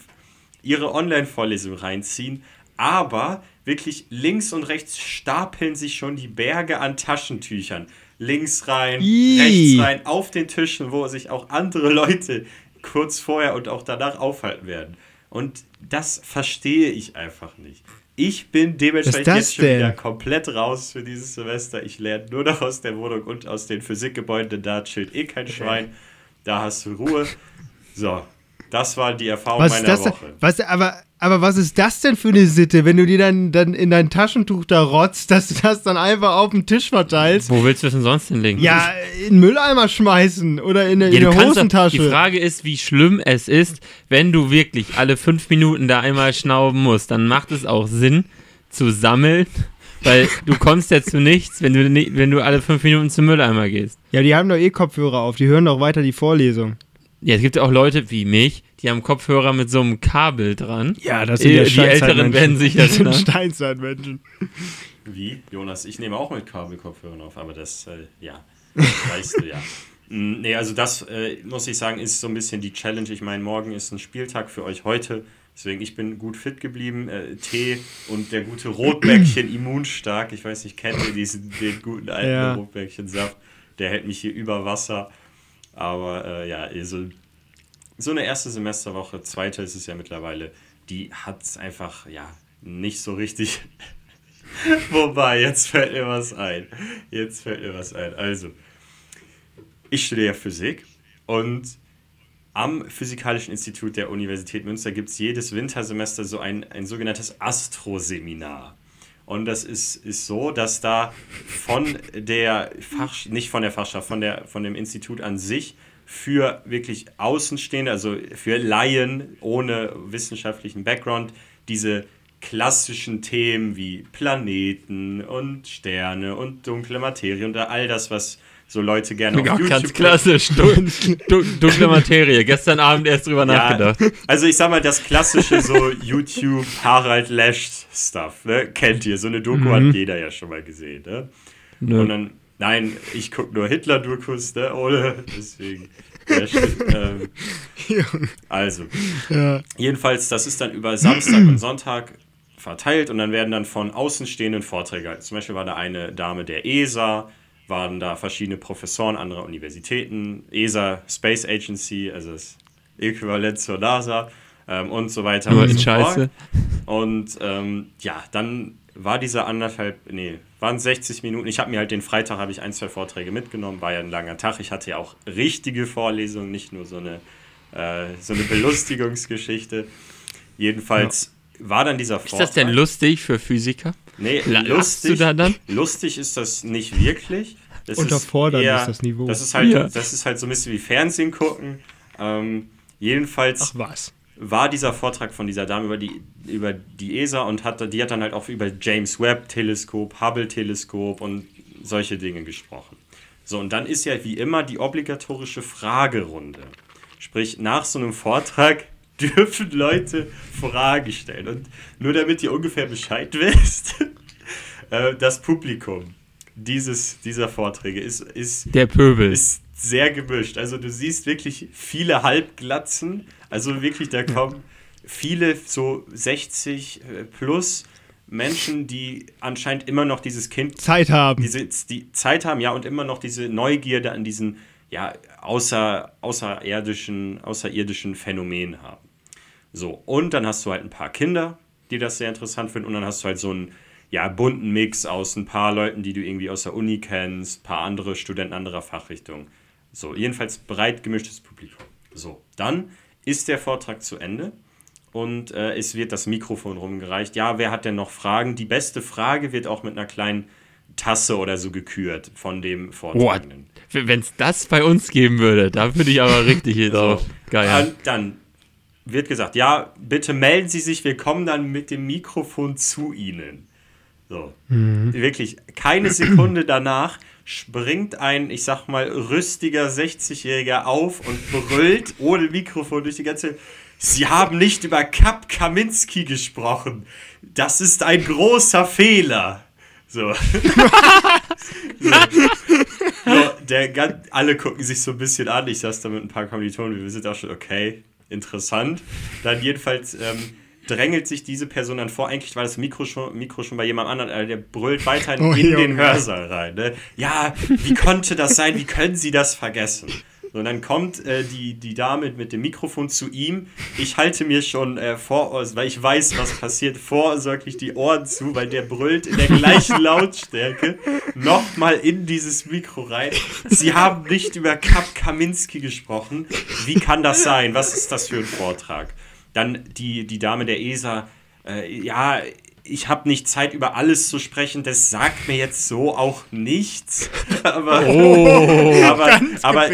ihre Online-Vorlesung reinziehen, aber wirklich links und rechts stapeln sich schon die Berge an Taschentüchern. Links rein, Ih. rechts rein, auf den Tischen, wo sich auch andere Leute kurz vorher und auch danach aufhalten werden. Und das verstehe ich einfach nicht. Ich bin dementsprechend jetzt schon denn? wieder komplett raus für dieses Semester. Ich lerne nur noch aus der Wohnung und aus den Physikgebäuden. Da chillt eh kein Schwein. Da hast du Ruhe. So, das war die Erfahrung Was ist meiner das denn? Woche. Was, aber, aber was ist das denn für eine Sitte, wenn du dir dann, dann in dein Taschentuch da rotzt, (laughs) dass du das dann einfach auf den Tisch verteilst? wo willst du es denn sonst hinlegen? Ja, in den Mülleimer schmeißen oder in, eine- Ja, in eine Hosentasche. die Frage ist, wie schlimm es ist, wenn du wirklich alle fünf Minuten da einmal schnauben musst. Dann macht es auch Sinn zu sammeln, (laughs) weil du kommst ja zu nichts, wenn du, wenn du alle fünf Minuten zum Mülleimer gehst. Ja, die haben doch eh Kopfhörer auf, die hören doch weiter die Vorlesung. Ja, es gibt ja auch Leute wie mich, die haben Kopfhörer mit so einem Kabel dran. Ja, das sind ja Die Älteren werden sich Das (laughs) sind erinnern. Steinzeitmenschen. Wie? Jonas, ich nehme auch mit Kabelkopfhörern auf, aber das, äh, ja, (laughs) weißt du ja. Mm, Nee, also das äh, muss ich sagen, ist so ein bisschen die Challenge. Ich meine, morgen ist ein Spieltag für euch heute. Deswegen, ich bin gut fit geblieben. Äh, Tee und der gute Rotbäckchen (clears throat) immunstark. Ich weiß nicht, kennt ihr diesen den guten alten Ja. Rotbäckchen-Saft? Der hält mich hier über Wasser. Aber äh, ja, so, so eine erste Semesterwoche, zweite ist es ja mittlerweile, die hat es einfach, ja, nicht so richtig (laughs) Wobei, jetzt fällt mir was ein. Jetzt fällt mir was ein. Also, ich studiere Physik und am Physikalischen Institut der Universität Münster gibt es jedes Wintersemester so ein, ein sogenanntes Astroseminar. Und das ist, ist so, dass da von der Fach, nicht von der Fachschaft, von, der, von dem Institut an sich für wirklich Außenstehende, also für Laien ohne wissenschaftlichen Background, diese klassischen Themen wie Planeten und Sterne und dunkle Materie und all das, was so Leute gerne auf YouTube ganz klassisch. Dun dunkle (laughs) Materie. Gestern Abend erst drüber ja, nachgedacht. Also ich sag mal, das klassische so YouTube Harald Lesch Stuff, ne? Kennt ihr. So eine Doku mhm. hat jeder ja schon mal gesehen, ne? Nö. Und dann, nein, ich gucke nur Hitler-Dokus, ne? Ohne, deswegen. ähm, also, ja. jedenfalls, das ist dann über Samstag und Sonntag verteilt und dann werden dann von Außenstehenden Vorträge. Zum Beispiel war da eine Dame der ESA, waren da verschiedene Professoren anderer Universitäten, ESA Space Agency, also das Äquivalent zur NASA ähm, und so weiter und so Scheiße. Und ähm, ja, dann war dieser anderthalb, nee, waren 60 Minuten. Ich habe mir halt den Freitag, habe ich ein, zwei Vorträge mitgenommen, war ja ein langer Tag. Ich hatte ja auch richtige Vorlesungen, nicht nur so eine, äh, so eine (laughs) Belustigungsgeschichte. Jedenfalls ja. war dann dieser Vortrag. Ist das denn lustig für Physiker? Nee, lustig, du da dann? lustig ist das nicht wirklich. Das Unterfordert ist, eher, ist das Niveau. Das ist, halt, ja. das ist halt so ein bisschen wie Fernsehen gucken. Ähm, jedenfalls Ach was. war dieser Vortrag von dieser Dame über die, über die ESA und hat, die hat dann halt auch über James Webb-Teleskop, Hubble-Teleskop und solche Dinge gesprochen. So, und dann ist ja wie immer die obligatorische Fragerunde. Sprich, nach so einem Vortrag (laughs) dürfen Leute Fragen stellen. Und nur damit ihr ungefähr Bescheid (laughs) wisst, äh, das Publikum dieses, dieser Vorträge ist, ist, Der Pöbel. ist sehr gemischt. Also du siehst wirklich viele Halbglatzen. Also wirklich, da kommen viele so 60 äh, plus Menschen, die anscheinend immer noch dieses Kind Zeit haben. Diese, die Zeit haben, ja, und immer noch diese Neugierde an diesen ja, außer, außerirdischen, außerirdischen Phänomen haben. So, und dann hast du halt ein paar Kinder, die das sehr interessant finden, und dann hast du halt so einen ja, bunten Mix aus ein paar Leuten, die du irgendwie aus der Uni kennst, ein paar andere Studenten anderer Fachrichtungen. So, jedenfalls breit gemischtes Publikum. So, dann ist der Vortrag zu Ende und äh, es wird das Mikrofon rumgereicht. Ja, wer hat denn noch Fragen? Die beste Frage wird auch mit einer kleinen Tasse oder so gekürt von dem Vortragenden. Wenn es das bei uns geben würde, da würde ich aber richtig (laughs) drauf. So, Geil. Dann wird gesagt, ja, bitte melden Sie sich, wir kommen dann mit dem Mikrofon zu Ihnen. So. Mhm. Wirklich, keine Sekunde danach springt ein, ich sag mal, rüstiger 60-Jähriger auf und brüllt ohne Mikrofon durch die ganze. Sie haben nicht über Kap Kaminski gesprochen. Das ist ein großer Fehler. So. (laughs) so. so der, alle gucken sich so ein bisschen an. Ich saß da mit ein paar Kommilitonen, wir sind auch schon okay interessant. Dann jedenfalls ähm, drängelt sich diese Person dann vor. Eigentlich war das Mikro schon, Mikro schon bei jemand anderem, äh, der brüllt weiterhin oh, in den Hörsaal rein. Ne? Ja, wie konnte das sein? Wie können Sie das vergessen? So, und dann kommt äh, die, die Dame mit dem Mikrofon zu ihm. Ich halte mir schon äh, vor, weil ich weiß, was passiert, vorsorglich die Ohren zu, weil der brüllt in der gleichen (laughs) Lautstärke nochmal in dieses Mikro rein. Sie haben nicht über Kap Kaminski gesprochen. Wie kann das sein? Was ist das für ein Vortrag? Dann die, die Dame der ESA. Äh, ja, ich habe nicht Zeit, über alles zu sprechen. Das sagt mir jetzt so auch nichts. (laughs) aber, oh, (laughs) aber, aber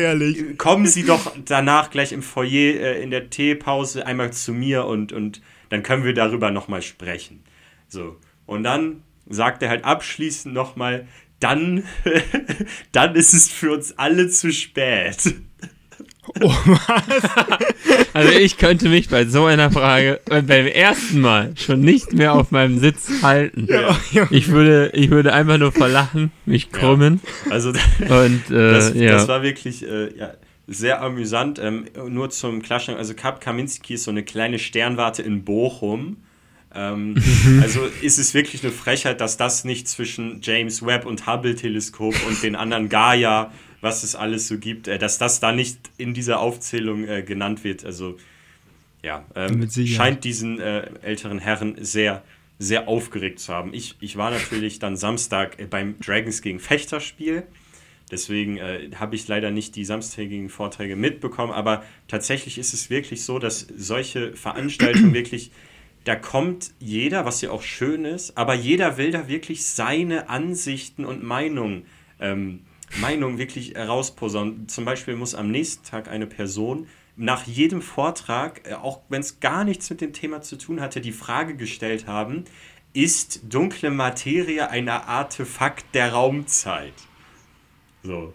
kommen Sie doch danach gleich im Foyer äh, in der Teepause einmal zu mir und, und dann können wir darüber nochmal sprechen. So. Und dann sagt er halt abschließend nochmal, dann, (laughs) dann ist es für uns alle zu spät. Oh, was? (laughs) also ich könnte mich bei so einer Frage beim ersten Mal schon nicht mehr auf meinem Sitz halten. Ja, ja. Ich, würde, ich würde einfach nur verlachen, mich krümmen. Ja. Also (laughs) und, äh, das, das, war wirklich äh, ja, sehr amüsant. Ähm, nur zum Klarstellen, also Kap Kaminski ist so eine kleine Sternwarte in Bochum. Ähm, (laughs) also ist es wirklich eine Frechheit, dass das nicht zwischen James Webb und Hubble-Teleskop und den anderen Gaia was es alles so gibt, äh, dass das da nicht in dieser Aufzählung äh, genannt wird. Also ja, ähm, scheint diesen äh, älteren Herren sehr, sehr aufgeregt zu haben. Ich, ich war natürlich dann Samstag äh, beim Dragons gegen Fechter-Spiel. Deswegen äh, habe ich leider nicht die samstägigen Vorträge mitbekommen, aber tatsächlich ist es wirklich so, dass solche Veranstaltungen (clears throat) wirklich, da kommt jeder, was ja auch schön ist, aber jeder will da wirklich seine Ansichten und Meinungen ähm, Meinung wirklich herausposaunen. Zum Beispiel muss am nächsten Tag eine Person nach jedem Vortrag, äh, auch wenn es gar nichts mit dem Thema zu tun hatte, die Frage gestellt haben, ist dunkle Materie ein Artefakt der Raumzeit? So.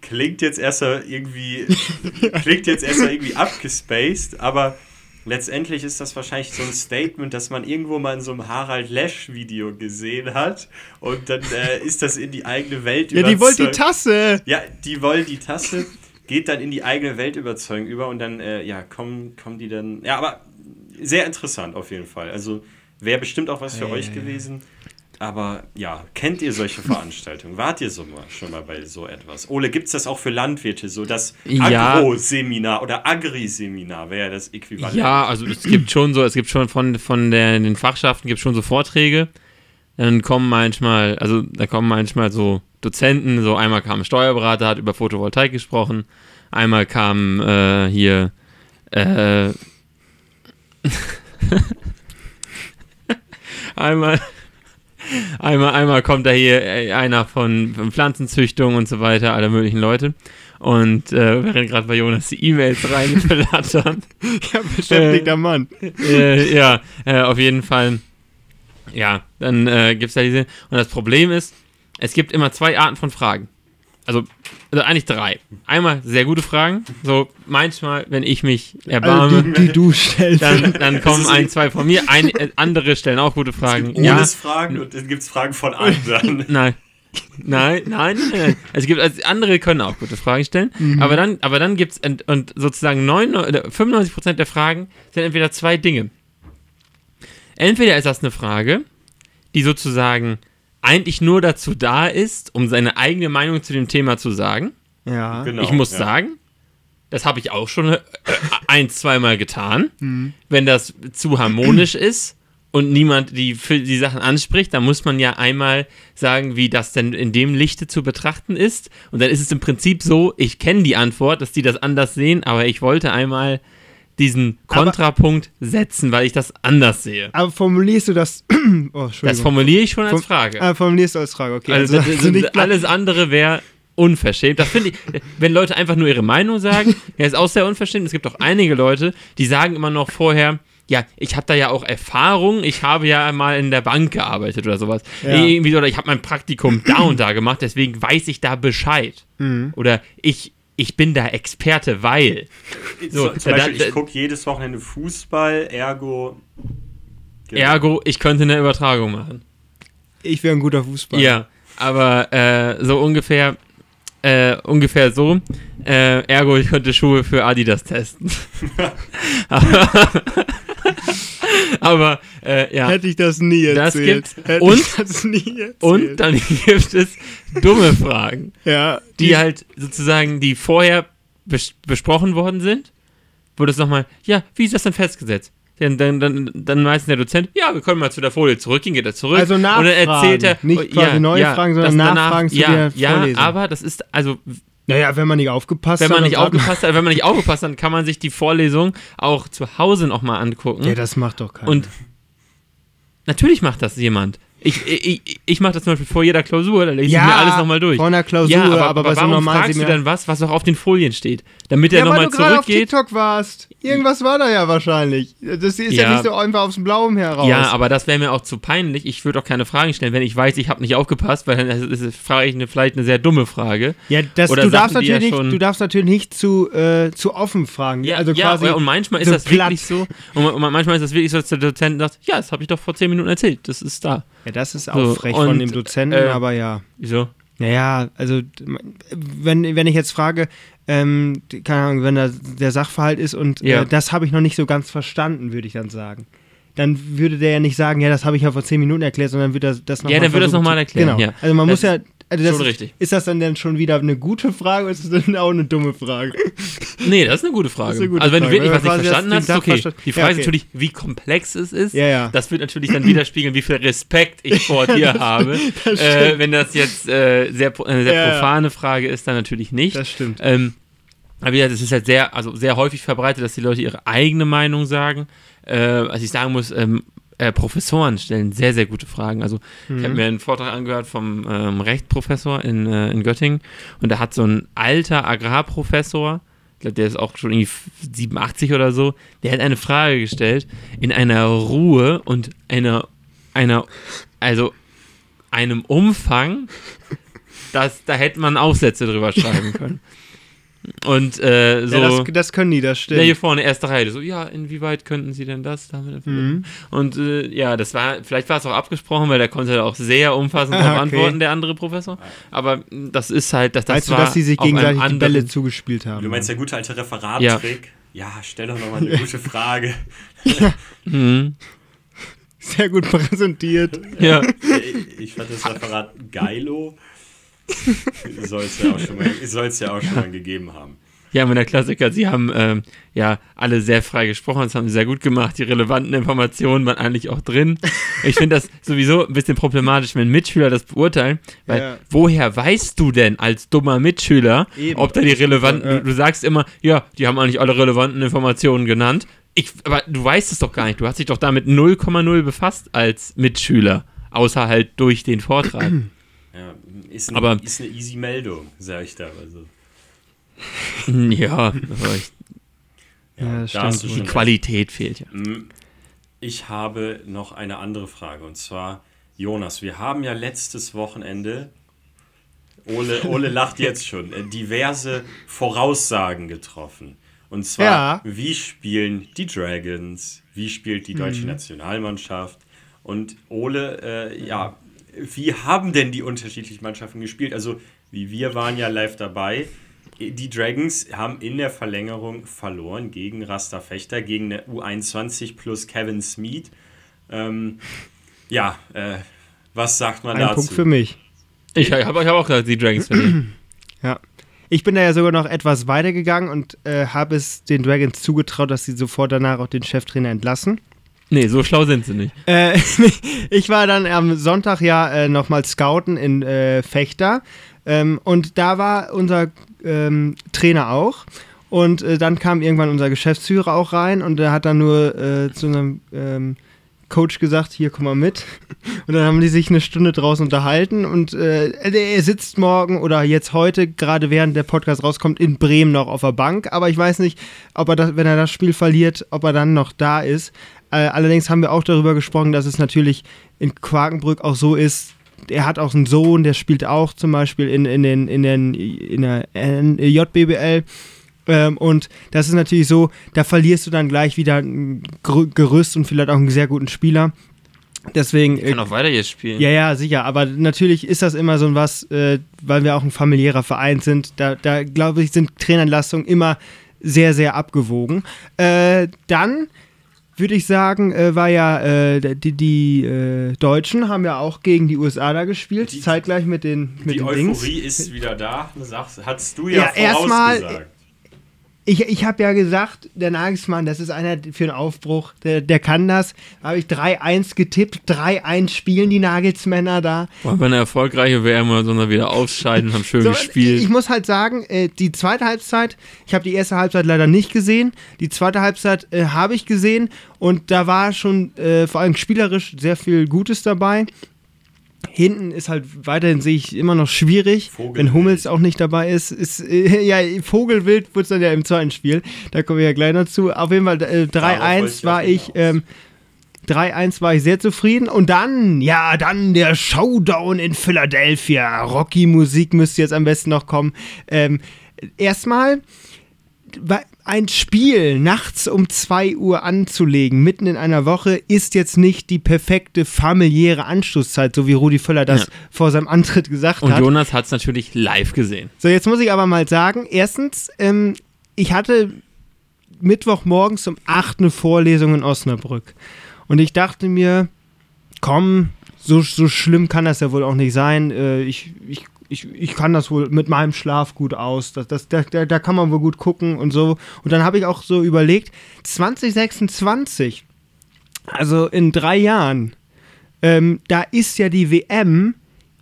Klingt jetzt erstmal irgendwie, (laughs) klingt jetzt erstmal irgendwie abgespaced, aber letztendlich ist das wahrscheinlich so ein Statement, das man irgendwo mal in so einem Harald Lesch-Video gesehen hat. Und dann äh, ist das in die eigene Welt Ja, die wollt die Tasse. Ja, die wollen die Tasse, geht dann in die eigene Weltüberzeugung über und dann, äh, ja, kommen, kommen die dann. Ja, aber sehr interessant auf jeden Fall. Also wäre bestimmt auch was für Ja, euch gewesen. Aber ja, kennt ihr solche (laughs) Veranstaltungen? Wart ihr so mal, schon mal bei so etwas? Ole, gibt es das auch für Landwirte, so das. Agro-Seminar oder Agri-Seminar wäre das Äquivalent? Ja, also es gibt (clears throat) schon so, es gibt schon von, von der, den Fachschaften gibt schon so Vorträge. Dann kommen manchmal, also da kommen manchmal so Dozenten, so einmal kam ein Steuerberater, hat über Photovoltaik gesprochen, einmal kam äh, hier äh, (laughs) einmal einmal einmal kommt da hier äh, einer von, von Pflanzenzüchtung und so weiter, alle möglichen Leute. Und äh, während gerade bei Jonas die E-Mails reinflattern, (laughs) Ja, beschäftigter Mann. äh, ja, äh, auf jeden Fall. Ja, dann äh, gibt es da diese. Und das Problem ist, es gibt immer zwei Arten von Fragen. Also, also eigentlich drei. Einmal sehr gute Fragen. So manchmal, wenn ich mich erbarme, Also die, die du stellst. dann, dann kommen ein, zwei von mir. Ein, äh, andere stellen auch gute Fragen. Ohne Ja, Fragen und dann gibt es Fragen von anderen. (laughs) nein. Nein, nein, nein. Es gibt, also andere können auch gute Fragen stellen, aber dann, aber dann gibt es, und, und sozusagen 99, äh, 95% der Fragen sind entweder zwei Dinge. Entweder ist das eine Frage, die sozusagen eigentlich nur dazu da ist, um seine eigene Meinung zu dem Thema zu sagen. ja. Genau, ich muss ja. sagen, das habe ich auch schon äh, ein, zweimal getan. Mhm. Wenn das zu harmonisch ist und niemand die, für die Sachen anspricht, dann muss man ja einmal sagen, wie das denn in dem Lichte zu betrachten ist. Und dann ist es im Prinzip so, ich kenne die Antwort, dass die das anders sehen, aber ich wollte einmal diesen Aber- Kontrapunkt setzen, weil ich das anders sehe. Aber formulierst du das. (clears throat) oh, Das formuliere ich schon als Frage. Ah, formulierst du als Frage, okay. Also, also gleich- alles andere wäre unverschämt. Das finde ich, wenn Leute einfach nur ihre Meinung sagen, (laughs) ja, ist auch sehr unverschämt. Es gibt auch einige Leute, die sagen immer noch vorher, ja, ich habe da ja auch Erfahrung, ich habe ja mal in der Bank gearbeitet oder sowas. Ja. Irgendwie, oder ich habe mein Praktikum da und da (clears throat) gemacht, deswegen weiß ich da Bescheid. Mhm. Oder ich, ich bin da Experte, weil. So, zum da- Beispiel, da- ich gucke jedes Wochenende Fußball, ergo. Genau. Ergo, ich könnte eine Übertragung machen. Ich wäre ein guter Fußballer. Ja, aber äh, so ungefähr, äh, ungefähr so. Äh, ergo, ich könnte Schuhe für Adidas testen. aber (laughs) (laughs) (laughs) (laughs) aber äh, ja. Hätte ich das nie Das erzählt. gibt's. Hätte Und- ich das nie erzählt. Und dann (laughs) gibt es dumme Fragen, ja, die halt sozusagen, die vorher bes besprochen worden sind, wo das nochmal, ja, wie ist das denn festgesetzt? Dann, dann, dann, dann meistens der Dozent, ja, wir können mal zu der Folie zurückgehen, geht er zurück. Also Und dann Nachfragen, erzählt er, nicht quasi neue Fragen, sondern das danach- Nachfragen zu ja, der Ja, Vorlesung. aber das ist, also Naja, wenn man nicht aufgepasst wenn hat. man nicht und grad- aufgepasst hat, wenn man nicht aufgepasst hat, dann kann man sich die Vorlesung auch zu Hause nochmal angucken. Ja, das macht doch keiner. und natürlich macht das jemand. Ich, ich, ich, mache das zum Beispiel vor jeder Klausur, da lese ich mir alles nochmal durch. vor einer Klausur, ja, aber, aber, bei so warum normalen fragst du dann was, was auch auf den Folien steht? Damit er Ja, nochmal du gerade auf zurückgeht. TikTok warst. Irgendwas war da ja wahrscheinlich. Das ist ja, Ja. nicht so einfach aus dem Blauen heraus. Ja, aber das wäre mir auch zu peinlich. Ich würde auch keine Fragen stellen, wenn ich weiß, ich habe nicht aufgepasst, weil dann ist, ist, frage ich eine, vielleicht eine sehr dumme Frage. ja, das, oder du, darfst ja natürlich nicht, du darfst natürlich nicht zu, äh, zu offen fragen. Ja, also ja, quasi ja, und manchmal ist so das platt. wirklich so. Und manchmal ist das wirklich so, dass der Dozent sagt, ja, das habe ich doch vor zehn Minuten erzählt. Das ist da. Ja, das ist auch So, frech und, von dem Dozenten, äh, aber ja. Wieso? Naja, also wenn, wenn ich jetzt frage, ähm, keine Ahnung, wenn da der Sachverhalt ist und Ja. äh, das habe ich noch nicht so ganz verstanden, würde ich dann sagen. Dann würde der ja nicht sagen, ja, das habe ich ja vor zehn Minuten erklärt, sondern würde das, das nochmal Ja, dann würde er es noch mal erklären, Genau. ja. Also man Das muss ja. Also das schon ist, richtig. ist das dann, dann schon wieder eine gute Frage oder ist das dann auch eine dumme Frage? (laughs) Nee, das ist eine gute Frage. Das ist eine gute also wenn Frage, du wirklich was nicht verstanden das- hast, den okay. Sachverstand- Die Ja, Frage ist okay. natürlich, wie komplex es ist. Ja, ja. Das wird natürlich dann widerspiegeln, wie viel Respekt ich vor (laughs) dir habe. Das äh, wenn das jetzt äh, sehr, eine sehr Ja, ja. profane Frage ist, dann natürlich nicht. Das stimmt. Ähm, aber ja, das ist halt sehr, also sehr häufig verbreitet, dass die Leute ihre eigene Meinung sagen. Äh, also ich sagen muss, ähm, äh, Professoren stellen sehr, sehr gute Fragen. Also ich habe mir einen Vortrag angehört vom ähm, Rechtsprofessor in, äh, in Göttingen und da hat so ein alter Agrarprofessor ich glaube, der ist auch schon irgendwie 87 oder so, der hat eine Frage gestellt in einer Ruhe und einer, einer, also einem Umfang, dass da hätte man Aufsätze drüber schreiben (laughs) können. Und äh, so. Ja, das, das können die, das Der hier stimmt. vorne, erste Reihe, so, ja, inwieweit könnten Sie denn das damit Mhm. Und äh, ja, das war, vielleicht war es auch abgesprochen, weil der konnte da auch sehr umfassend Ah, (laughs) darauf okay. antworten, der andere Professor. Aber das ist halt, dass das du, war dass sie sich auf einem gegenseitig die anderen- Bälle zugespielt haben? Du meinst der gute alte Referattrick? Ja, stell doch nochmal eine (laughs) gute Frage. (laughs) Mhm. Sehr gut präsentiert. Ja, Ich- Ich fand das Referat geilo. (laughs) Soll es ja, auch schon mal- soll's ja auch schon mal gegeben haben. ja, mit der Klassiker, sie haben ähm, ja alle sehr frei gesprochen, das haben sie sehr gut gemacht. Die relevanten Informationen waren eigentlich auch drin. Ich finde das sowieso ein bisschen problematisch, wenn Mitschüler das beurteilen, weil Ja. woher weißt du denn als dummer Mitschüler, Eben. ob da die relevanten, Ja. du, du sagst immer, ja, die haben eigentlich alle relevanten Informationen genannt. Ich, aber du weißt es doch gar nicht. Du hast dich doch damit 0,0 befasst als Mitschüler, außer halt durch den Vortrag. Ja, ist, eine, Aber- ist eine easy Meldung, sag ich da. Also, (laughs) ja, aber ich, Ja, hast stimmt die schon recht. Qualität fehlt ja. Ich habe noch eine andere Frage und zwar, Jonas, wir haben ja letztes Wochenende, Ole, Ole lacht jetzt schon, äh, diverse Voraussagen getroffen. Und zwar, Ja. wie spielen die Dragons, wie spielt die deutsche Mhm. Nationalmannschaft und Ole, äh, ja, wie haben denn die unterschiedlichen Mannschaften gespielt? Also, wie wir waren ja live dabei. Die Dragons haben in der Verlängerung verloren gegen Rasta Fechter, gegen eine U21 plus Kevin Smeet. Ähm, ja, äh, was sagt man Ein dazu? Punkt für mich. Ich habe hab auch gesagt, die Dragons verlieren. (clears throat) Ja. Ich bin da ja sogar noch etwas weiter gegangen und äh, habe es den Dragons zugetraut, dass sie sofort danach auch den Cheftrainer entlassen. Nee, so schlau sind sie nicht. Äh, (laughs) ich war dann am Sonntag ja äh, nochmal scouten in äh, Fechter ähm, und da war unser ähm, Trainer auch. Und äh, dann kam irgendwann unser Geschäftsführer auch rein und der hat dann nur äh, zu einem ähm, Coach gesagt, hier komm mal mit. (laughs) Und dann haben die sich eine Stunde draußen unterhalten und äh, er sitzt morgen oder jetzt heute, gerade während der Podcast rauskommt, in Bremen noch auf der Bank. Aber ich weiß nicht, ob er das, wenn er das Spiel verliert, ob er dann noch da ist. Äh, allerdings haben wir auch darüber gesprochen, dass es natürlich in Quakenbrück auch so ist, er hat auch einen Sohn, der spielt auch zum Beispiel in, in, den, in, den, in der JBBL. Ähm, und das ist natürlich so, da verlierst du dann gleich wieder ein Gerü- Gerüst und vielleicht auch einen sehr guten Spieler. Deswegen. äh, Kann auch weiter jetzt spielen. ja, ja, sicher. Aber natürlich ist das immer so ein was, äh, weil wir auch ein familiärer Verein sind. Da, da glaube ich, sind Trainerlastungen immer sehr, sehr abgewogen. Äh, dann würde ich sagen, äh, war ja die, die, die äh, Deutschen haben ja auch gegen die USA da gespielt, Die- zeitgleich mit den, mit Die den Dings. Euphorie ist wieder da, sagst, hast du ja, Ja, erstmal-. Ich, ich habe ja gesagt, der Nagelsmann, das ist einer für einen Aufbruch, der, der kann das. Da habe ich 3-1 getippt, 3-1 spielen die Nagelsmänner da. Wollen wir eine erfolgreiche WM oder sondern wieder ausscheiden, haben schön So, gespielt. Ich muss halt sagen, äh, die zweite Halbzeit, ich habe die erste Halbzeit leider nicht gesehen. Die zweite Halbzeit äh, habe ich gesehen und da war schon äh, vor allem spielerisch sehr viel Gutes dabei. Hinten ist halt weiterhin, sehe ich, immer noch schwierig, Vogelwild. wenn Hummels auch nicht dabei ist. ist äh, (laughs) ja, Vogelwild wird es dann ja im zweiten Spiel. Da kommen wir ja gleich dazu. Auf jeden Fall äh, Darauf wollte 3-1 ich war ich. Ähm, 3-1 war ich sehr zufrieden. Und dann, ja, dann der Showdown in Philadelphia. Rocky-Musik müsste jetzt am besten noch kommen. Ähm, erstmal, ein Spiel nachts um 2 Uhr anzulegen, mitten in einer Woche, ist jetzt nicht die perfekte familiäre Anschlusszeit, so wie Rudi Völler das Ja. vor seinem Antritt gesagt Und hat. Jonas hat es natürlich live gesehen. So, jetzt muss ich aber mal sagen, erstens, ähm, ich hatte Mittwochmorgens um 8 eine Vorlesung in Osnabrück. Und ich dachte mir, komm, so, so schlimm kann das ja wohl auch nicht sein. Äh, ich, ich, ich, ich kann das wohl mit meinem Schlaf gut aus. Das, das, da, da, da kann man wohl gut gucken und so. Und dann habe ich auch so überlegt, 2026, also in drei Jahren, ähm, da ist ja die WM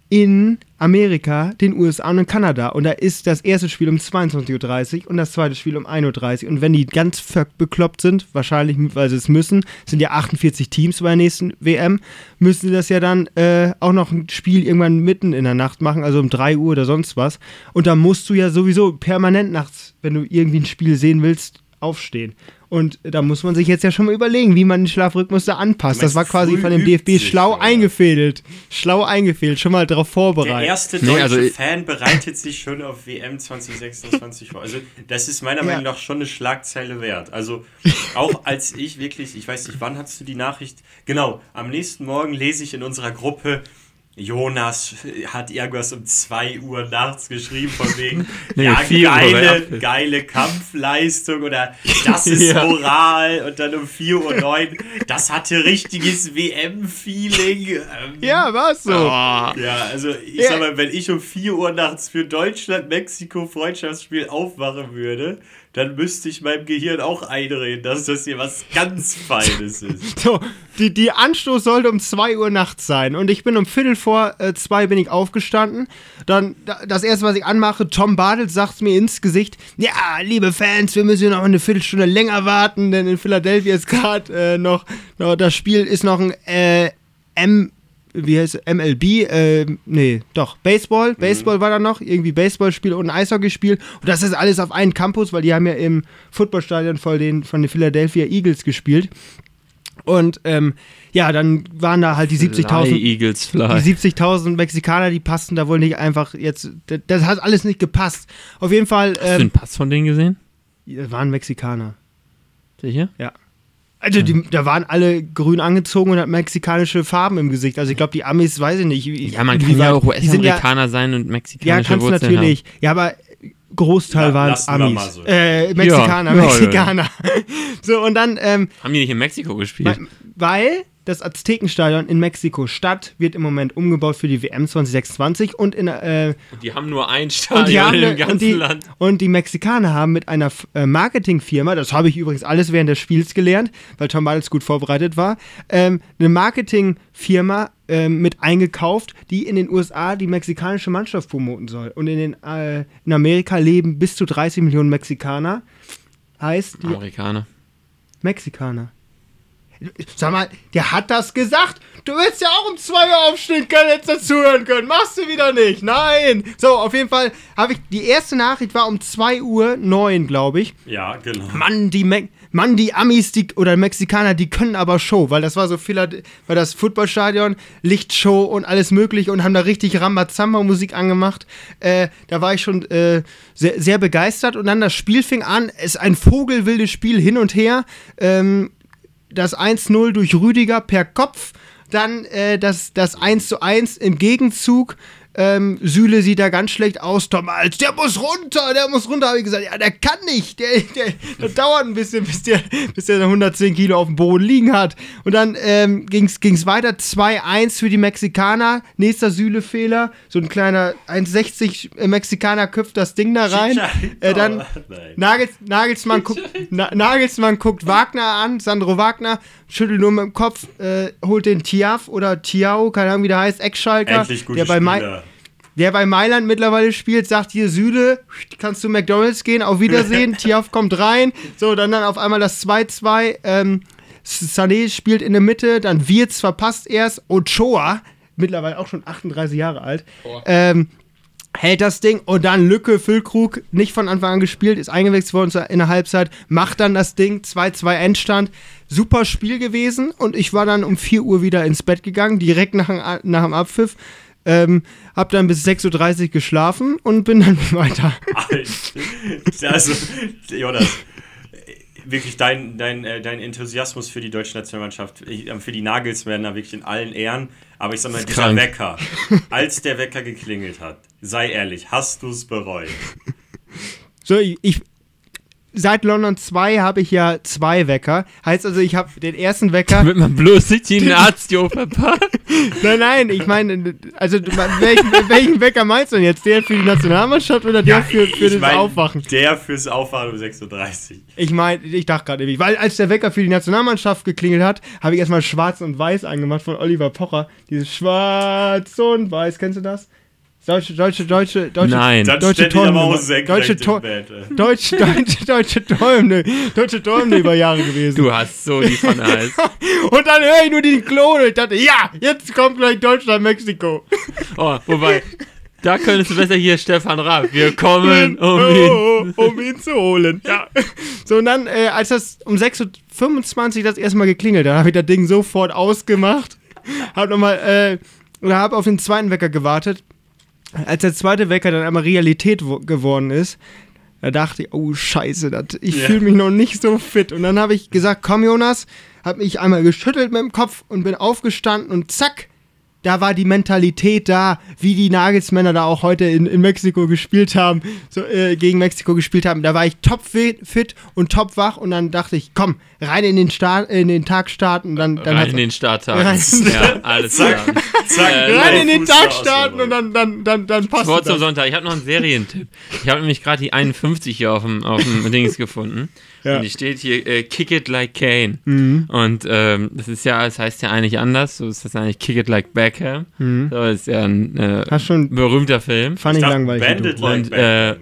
in Amerika, den USA und Kanada. Und da ist das erste Spiel um 22.30 Uhr und das zweite Spiel um 1.30 Uhr. Und wenn die ganz bekloppt sind, wahrscheinlich, weil sie es müssen, sind ja 48 Teams bei der nächsten WM, müssen sie das ja dann äh, auch noch ein Spiel irgendwann mitten in der Nacht machen, also um 3 Uhr oder sonst was. Und da musst du ja sowieso permanent nachts, wenn du irgendwie ein Spiel sehen willst, aufstehen. Und da muss man sich jetzt ja schon mal überlegen, wie man den Schlafrhythmus da anpasst. Das war quasi von dem DFB schlau oder? eingefädelt. Schlau eingefädelt, schon mal darauf vorbereitet. Der erste deutsche nee, also Fan bereitet sich schon auf WM 2026 vor. Also das ist meiner ja. Meinung nach schon eine Schlagzeile wert. Also auch als ich wirklich, ich weiß nicht, wann hast du die Nachricht? Genau, am nächsten Morgen lese ich in unserer Gruppe, Jonas hat irgendwas um 2 Uhr nachts geschrieben, von wegen, (laughs) nee, ja, geile, geile Kampfleistung oder (laughs) das ist ja. Moral und dann um 4 Uhr 9, das hatte richtiges WM-Feeling. Ähm, ja, war's so. Oh. Ja, also ich ja. sag mal, wenn ich um 4 Uhr nachts für Deutschland-Mexiko-Freundschaftsspiel aufwachen würde, dann müsste ich meinem Gehirn auch einreden, dass das hier was ganz (laughs) Feines ist. So, die, die Anstoß sollte um 2 Uhr nachts sein und ich bin um Viertel vor äh, zwei bin ich aufgestanden. Dann das erste, was ich anmache, Tom Bartels sagt mir ins Gesicht, ja, liebe Fans, wir müssen noch eine Viertelstunde länger warten, denn in Philadelphia ist gerade äh, noch, noch, das Spiel ist noch ein äh, M wie heißt es, MLB, äh, nee, doch, Baseball, mhm. Baseball mhm. war da noch, irgendwie Baseballspiel und ein Eishockeyspiel und das ist alles auf einen Campus, weil die haben ja im Footballstadion von den, von den Philadelphia Eagles gespielt und ähm, ja, dann waren da halt die 70.000 Eagles fly. Die 70.000 Mexikaner, die passten da wohl nicht einfach jetzt. Das, das hat alles nicht gepasst. Auf jeden Fall. Hast ähm, du den Pass von denen gesehen? Das waren Mexikaner. Sicher? Ja. Also die, da waren alle grün angezogen und hatten mexikanische Farben im Gesicht. Also ich glaube, die Amis, weiß ich nicht. Ja, man kann ja auch US-Amerikaner ja, sein und mexikanische Ja, kannst du natürlich. Haben. Ja, aber Großteil ja, waren Amis. So. Äh, Mexikaner, ja, Mexikaner. (laughs) so, und dann. Ähm, Haben die nicht in Mexiko gespielt? Weil das Aztekenstadion in Mexiko-Stadt wird im Moment umgebaut für die WM 2026 und in äh, und die haben nur ein Stadion im ne, ganzen und die, Land. Und die Mexikaner haben mit einer äh, Marketingfirma, das habe ich übrigens alles während des Spiels gelernt, weil Tom Bartels gut vorbereitet war, ähm, eine Marketingfirma ähm, mit eingekauft, die in den USA die mexikanische Mannschaft promoten soll. Und in, den, äh, in Amerika leben bis zu 30 Millionen Mexikaner. Heißt die Amerikaner. Mexikaner. Sag mal, der hat das gesagt. Du willst ja auch um 2 Uhr aufstehen können, jetzt dazuhören können. Machst du wieder nicht. Nein. So, auf jeden Fall habe ich. Die erste Nachricht war um 2 Uhr 9, glaube ich. Ja, genau. Mann, die, Me Mann, die Amis die, oder Mexikaner, die können aber Show, weil das war so viel, weil das Footballstadion, Lichtshow und alles mögliche und haben da richtig Rambazamba-Musik angemacht. Äh, da war ich schon äh, sehr, sehr begeistert und dann das Spiel fing an. Es ist ein vogelwildes Spiel hin und her. Ähm, das 1-0 durch Rüdiger per Kopf, dann äh, das, das 1-1 im Gegenzug ähm, Süle sieht da ganz schlecht aus. Tomals, der muss runter, der muss runter, habe ich gesagt. Ja, der kann nicht. Der, der, der dauert ein bisschen, bis der, bis der 110 Kilo auf dem Boden liegen hat. Und dann ähm, ging es weiter. 2-1 für die Mexikaner. Nächster Süle-Fehler. So ein kleiner 1,60 Mexikaner köpft das Ding da rein. Äh, dann Nagels, Nagelsmann, guckt, Na, Nagelsmann guckt Wagner an, Sandro Wagner, schüttelt nur mit dem Kopf, äh, holt den Tiaf oder Tiao, keine Ahnung, wie der heißt, Eckschalker, der bei, Spieler der bei Mailand mittlerweile spielt, sagt hier Süle, kannst du McDonalds gehen, auf Wiedersehen, (laughs) Tiaf kommt rein. So, dann, dann auf einmal das 2-2. Ähm, Sané spielt in der Mitte, dann Wirtz verpasst erst. Ochoa, mittlerweile auch schon 38 Jahre alt, ähm, hält das Ding und dann Lücke, Füllkrug, nicht von Anfang an gespielt, ist eingewechselt worden in der Halbzeit, macht dann das Ding, 2-2 Endstand. Super Spiel gewesen und ich war dann um 4 Uhr wieder ins Bett gegangen, direkt nach, nach dem Abpfiff. Ähm, hab dann bis 6.30 Uhr geschlafen und bin dann (laughs) weiter. also, Jonas, wirklich dein, dein, äh, dein Enthusiasmus für die deutsche Nationalmannschaft, äh, für die Nagelsmänner wirklich in allen Ehren. Aber ich sag mal, dieser krank. Wecker, als der Wecker geklingelt hat, sei ehrlich, hast du es bereut? So, ich, seit London 2 habe ich ja zwei Wecker. Heißt also, ich habe den ersten Wecker. Damit man bloß nicht die (laughs) Nazio verpasst. (laughs) nein, nein, ich meine, also welchen, welchen, Wecker meinst du denn jetzt? Der für die Nationalmannschaft oder der ja, für, für das mein, Aufwachen? Der fürs Aufwachen um 6.30 Uhr. Ich meine, ich dachte gerade nämlich, weil als der Wecker für die Nationalmannschaft geklingelt hat, habe ich erstmal Schwarz und Weiß angemacht von Oliver Pocher. Dieses Schwarz und Weiß, kennst du das? Deutsche, deutsche, deutsche, deutsche. Nein. Dann Deutsche senkrecht deutsche Tor- ey. Deutsche, deutsche, deutsche Träume, deutsche Träume über Jahre gewesen. Du hast so die von Eis. (laughs) Und dann höre ich nur den Klon und ich dachte, ja, jetzt kommt gleich Deutschland, Mexiko. Oh, wobei, da könntest du besser hier Stefan Raab. Wir kommen um ihn. oh, oh, um ihn zu holen. Ja. So, und dann, äh, als das um 6.25 Uhr das erste Mal geklingelt hat, habe ich das Ding sofort ausgemacht. Hab nochmal, äh, oder hab auf den zweiten Wecker gewartet. Als der zweite Wecker dann einmal Realität wo- geworden ist, da dachte ich, oh Scheiße, das, ich Ja. fühle mich noch nicht so fit. Und dann habe ich gesagt, komm Jonas, habe mich einmal geschüttelt mit dem Kopf und bin aufgestanden und zack, da war die Mentalität da, wie die Nagelsmänner da auch heute in, in Mexiko gespielt haben, so, äh, gegen Mexiko gespielt haben. Da war ich top fit, fit und top wach und dann dachte ich, komm, rein in den, Start, in den Tag starten und dann, dann Rein in den Starttag. (laughs) Ja, (laughs) alles klar. (laughs) Zack, Äh, rein in den Fuß Tag starten und dann, dann, dann, dann passt Wort zum. Sonntag. Ich habe noch einen Serientipp. Ich habe nämlich gerade die 51 hier auf dem, auf dem Dings gefunden. Ja. Mhm. Und die steht hier, äh, Kick It Like Kane. Und ähm, das ist ja, das heißt ja eigentlich anders. So ist das eigentlich Kick It Like Beckham. So das ist ja ein äh, Mhm. Hast schon, berühmter Film. fand Ich ich langweilig. Bandit like Und, äh.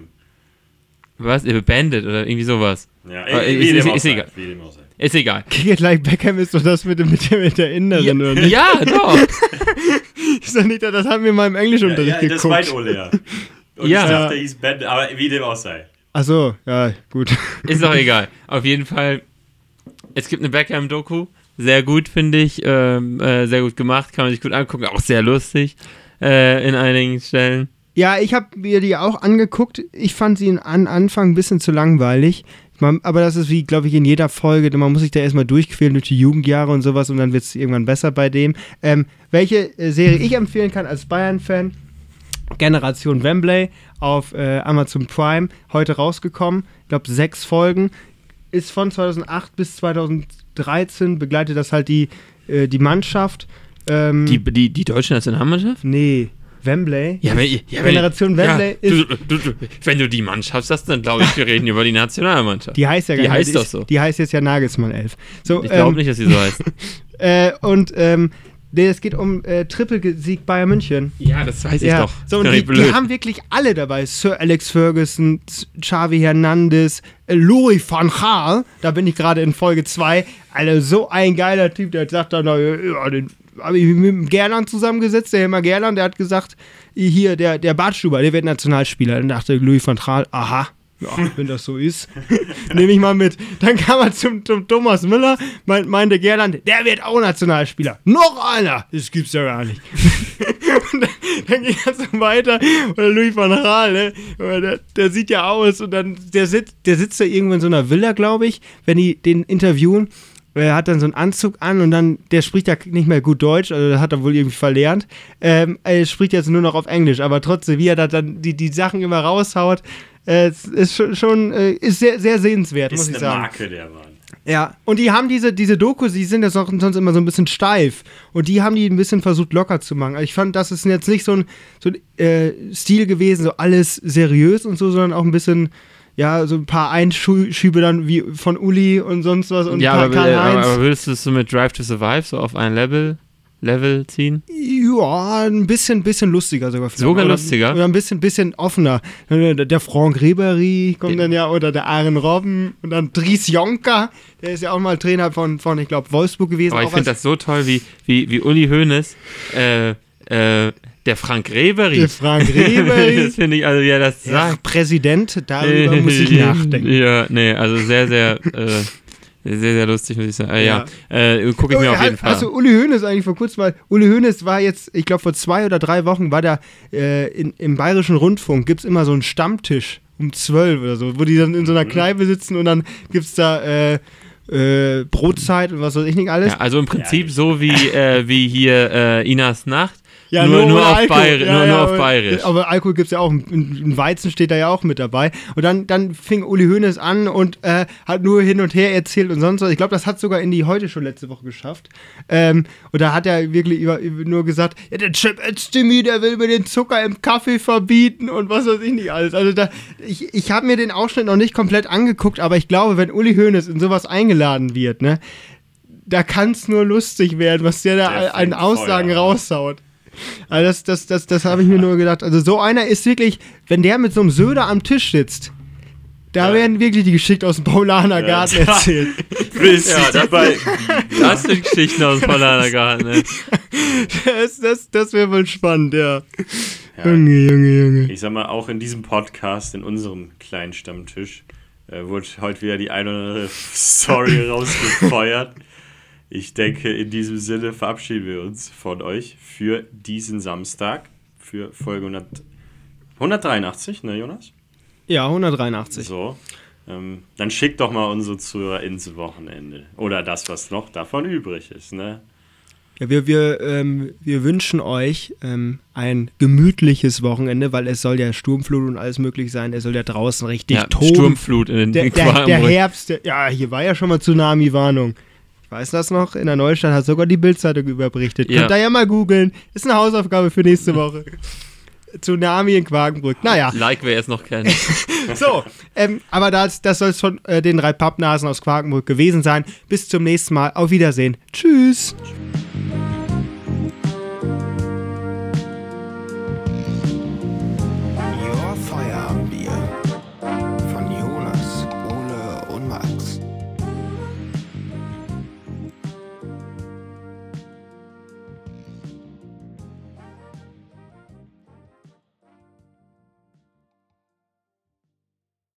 Was? Äh, Bandit oder irgendwie sowas. Ja, aber ey, ist- ist- ist egal. Ist egal. Kick it like Beckham ist doch das mit, dem- mit, der, mit der Inderin, oder nicht? Ja, doch. (laughs) Ist doch nicht, das haben wir mal im Ja, Englischunterricht ja, das meint geguckt. Ole, ja. (laughs) Und Ja. ich dachte, er hieß Bandit, aber wie dem auch sei. Achso, ja, gut. (laughs) Ist doch egal. Auf jeden Fall, es gibt eine Beckham-Doku. Sehr gut, finde ich. Ähm, äh, sehr gut gemacht. Kann man sich gut angucken. Auch sehr lustig äh, in einigen Stellen. Ja, ich habe mir die auch angeguckt. Ich fand sie an Anfang ein bisschen zu langweilig. Man, aber das ist wie, glaube ich, in jeder Folge. Man muss sich da erstmal durchquälen durch die Jugendjahre und sowas und dann wird es irgendwann besser bei dem. Ähm, welche äh, Serie ich empfehlen kann als Bayern-Fan? Generation Wembley auf äh, Amazon Prime, heute rausgekommen. Ich glaube, sechs Folgen. Ist von 2008 bis 2013, begleitet das halt die, äh, die Mannschaft. Ähm, Die, die, die deutsche Nationalmannschaft? nee, Wembley. Ja, wenn, ja, wenn, Generation Wembley ja, du, du, du, Wenn du die Mannschaft hast, dann glaube ich, wir reden über die Nationalmannschaft. (laughs) Die heißt ja Die gar nicht. heißt die doch ist- so. Die heißt jetzt ja Nagelsmann 11. So, ich glaube ähm, nicht, dass sie so heißt. (laughs) Äh, und ähm, nee, es geht um äh, Triple-Sieg Bayern München. Ja, das weiß ich ja. doch. So, und die, die haben wirklich alle dabei. Sir Alex Ferguson, Xavi Hernandez, äh, Louis van Gaal. Da bin ich gerade in Folge 2. Alter, so ein geiler Typ, der sagt dann, ja, den habe ich mit dem Gerland zusammengesetzt, der Helmer Gerland, der hat gesagt, hier, der, der Bartstuber, der wird Nationalspieler. Dann dachte Louis van Gaal, aha, ja, wenn das so ist, nehme ich mal mit. Dann kam er zum, zum Thomas Müller, meint, meinte Gerland, der wird auch Nationalspieler. Noch einer! Das gibt's ja gar nicht. (laughs) und dann, dann ging er so weiter. Und der Louis van Gaal, ne? Der, der sieht ja aus und dann, der sitzt, der sitzt da irgendwo in so einer Villa, glaube ich, wenn die den interviewen. Er hat dann so einen Anzug an und dann, der spricht ja nicht mehr gut Deutsch, also das hat er wohl irgendwie verlernt. Ähm, er spricht jetzt nur noch auf Englisch, aber trotzdem, wie er da dann die, die Sachen immer raushaut, es ist schon, schon äh, ist sehr, sehr sehenswert, muss Ist ich eine sagen. Marke, der Mann. Ja, und die haben diese, diese Dokus, die sind ja sonst sonst immer so ein bisschen steif. Und die haben die ein bisschen versucht locker zu machen. Also ich fand, das ist jetzt nicht so ein, so ein äh, Stil gewesen, so alles seriös und so, sondern auch ein bisschen, ja, so ein paar Einschübe dann wie von Uli und sonst was und ja, aber, aber, Karl-Heinz. aber würdest du es so mit Drive to Survive so auf ein Level, Level ziehen? Ja, ein bisschen, bisschen lustiger sogar. vielleicht. Sogar oder, lustiger? Oder ein bisschen, bisschen offener. Der, Franck Ribery kommt dann ja, oder der Aaron Robben und dann Dries Jonker, der ist ja auch mal Trainer von, von ich glaube, Wolfsburg gewesen. Aber ich finde das so toll, wie, wie, wie Uli Hoeneß, äh, äh, der Frank Rebery. Der Frank Ribery. (laughs) das finde ich, also wie er das Ja, sagt. Präsident, darüber muss ich (laughs) nachdenken. Ja, nee, also sehr, sehr, äh, sehr, sehr lustig, muss ich sagen. Äh, ja, äh, gucke ich mir Oh, auf jeden hast, Fall hast du. Uli Hoeneß eigentlich vor kurzem mal? Uli Hoeneß war jetzt, ich glaube vor zwei oder drei Wochen, war da äh, in, im Bayerischen Rundfunk, gibt es immer so einen Stammtisch um zwölf oder so, wo die dann in so einer Kneipe sitzen und dann gibt es da äh, äh, Brotzeit und was weiß ich nicht alles. Ja, also im Prinzip so wie, äh, wie hier äh, Inas Nacht. Ja, nur, nur, ohne auf. Bayerisch, Ja, nur, ja, nur auf aber- Bayerisch. Aber Alkohol gibt es ja auch. Ein Weizen steht da ja auch mit dabei. Und dann, dann fing Uli Hoeneß an und äh, hat nur hin und her erzählt und sonst was. Ich glaube, das hat sogar in die heute schon letzte Woche geschafft. Ähm, und da hat er wirklich über, über nur gesagt, ja, der Chip Özdemir, der will mir den Zucker im Kaffee verbieten und was weiß ich nicht alles. Also da, ich, ich habe mir den Ausschnitt noch nicht komplett angeguckt, aber ich glaube, wenn Uli Hoeneß in sowas eingeladen wird, ne, da kann es nur lustig werden, was der da Der an Aussagen Feuer. raushaut. Also das, das, das, das habe ich mir nur gedacht. Also so einer ist wirklich, wenn der mit so einem Söder am Tisch sitzt, da Ja. werden wirklich die Geschichten aus dem Paulaner Garten (laughs) Ja. erzählt. Willst Ja, du das- sind Geschichten aus dem Paulanergarten, ne? Das, das, das wäre wohl spannend, ja. Ja. Junge, Junge, Junge. Ich sag mal, auch in diesem Podcast, in unserem kleinen Stammtisch, äh, wurde heute wieder die eine oder andere Story (laughs) rausgefeuert. Ich denke, in diesem Sinne verabschieden wir uns von euch für diesen Samstag, für Folge 100, 183, ne, Jonas? Ja, 183. So. Ähm, dann schickt doch mal unsere Zuhörer ins Wochenende. Oder das, was noch davon übrig ist, ne? Ja, wir, wir, ähm, wir wünschen euch ähm, ein gemütliches Wochenende, weil es soll ja Sturmflut und alles möglich sein. Es soll ja draußen richtig Ja, toben. Sturmflut in den der, der, der. Herbst, der, ja, hier war ja schon mal Tsunami-Warnung. Weiß das noch, in der Neustadt hat sogar die Bildzeitung überberichtet. Ja. Könnt ihr ja mal googeln. Ist eine Hausaufgabe für nächste (laughs) Woche. Tsunami in Quakenbrück. Naja, Like, wer es noch kennt. (laughs) so. Ähm, aber das, das soll es von äh, den drei Pappnasen aus Quakenbrück gewesen sein. Bis zum nächsten Mal. Auf Wiedersehen. Tschüss. Your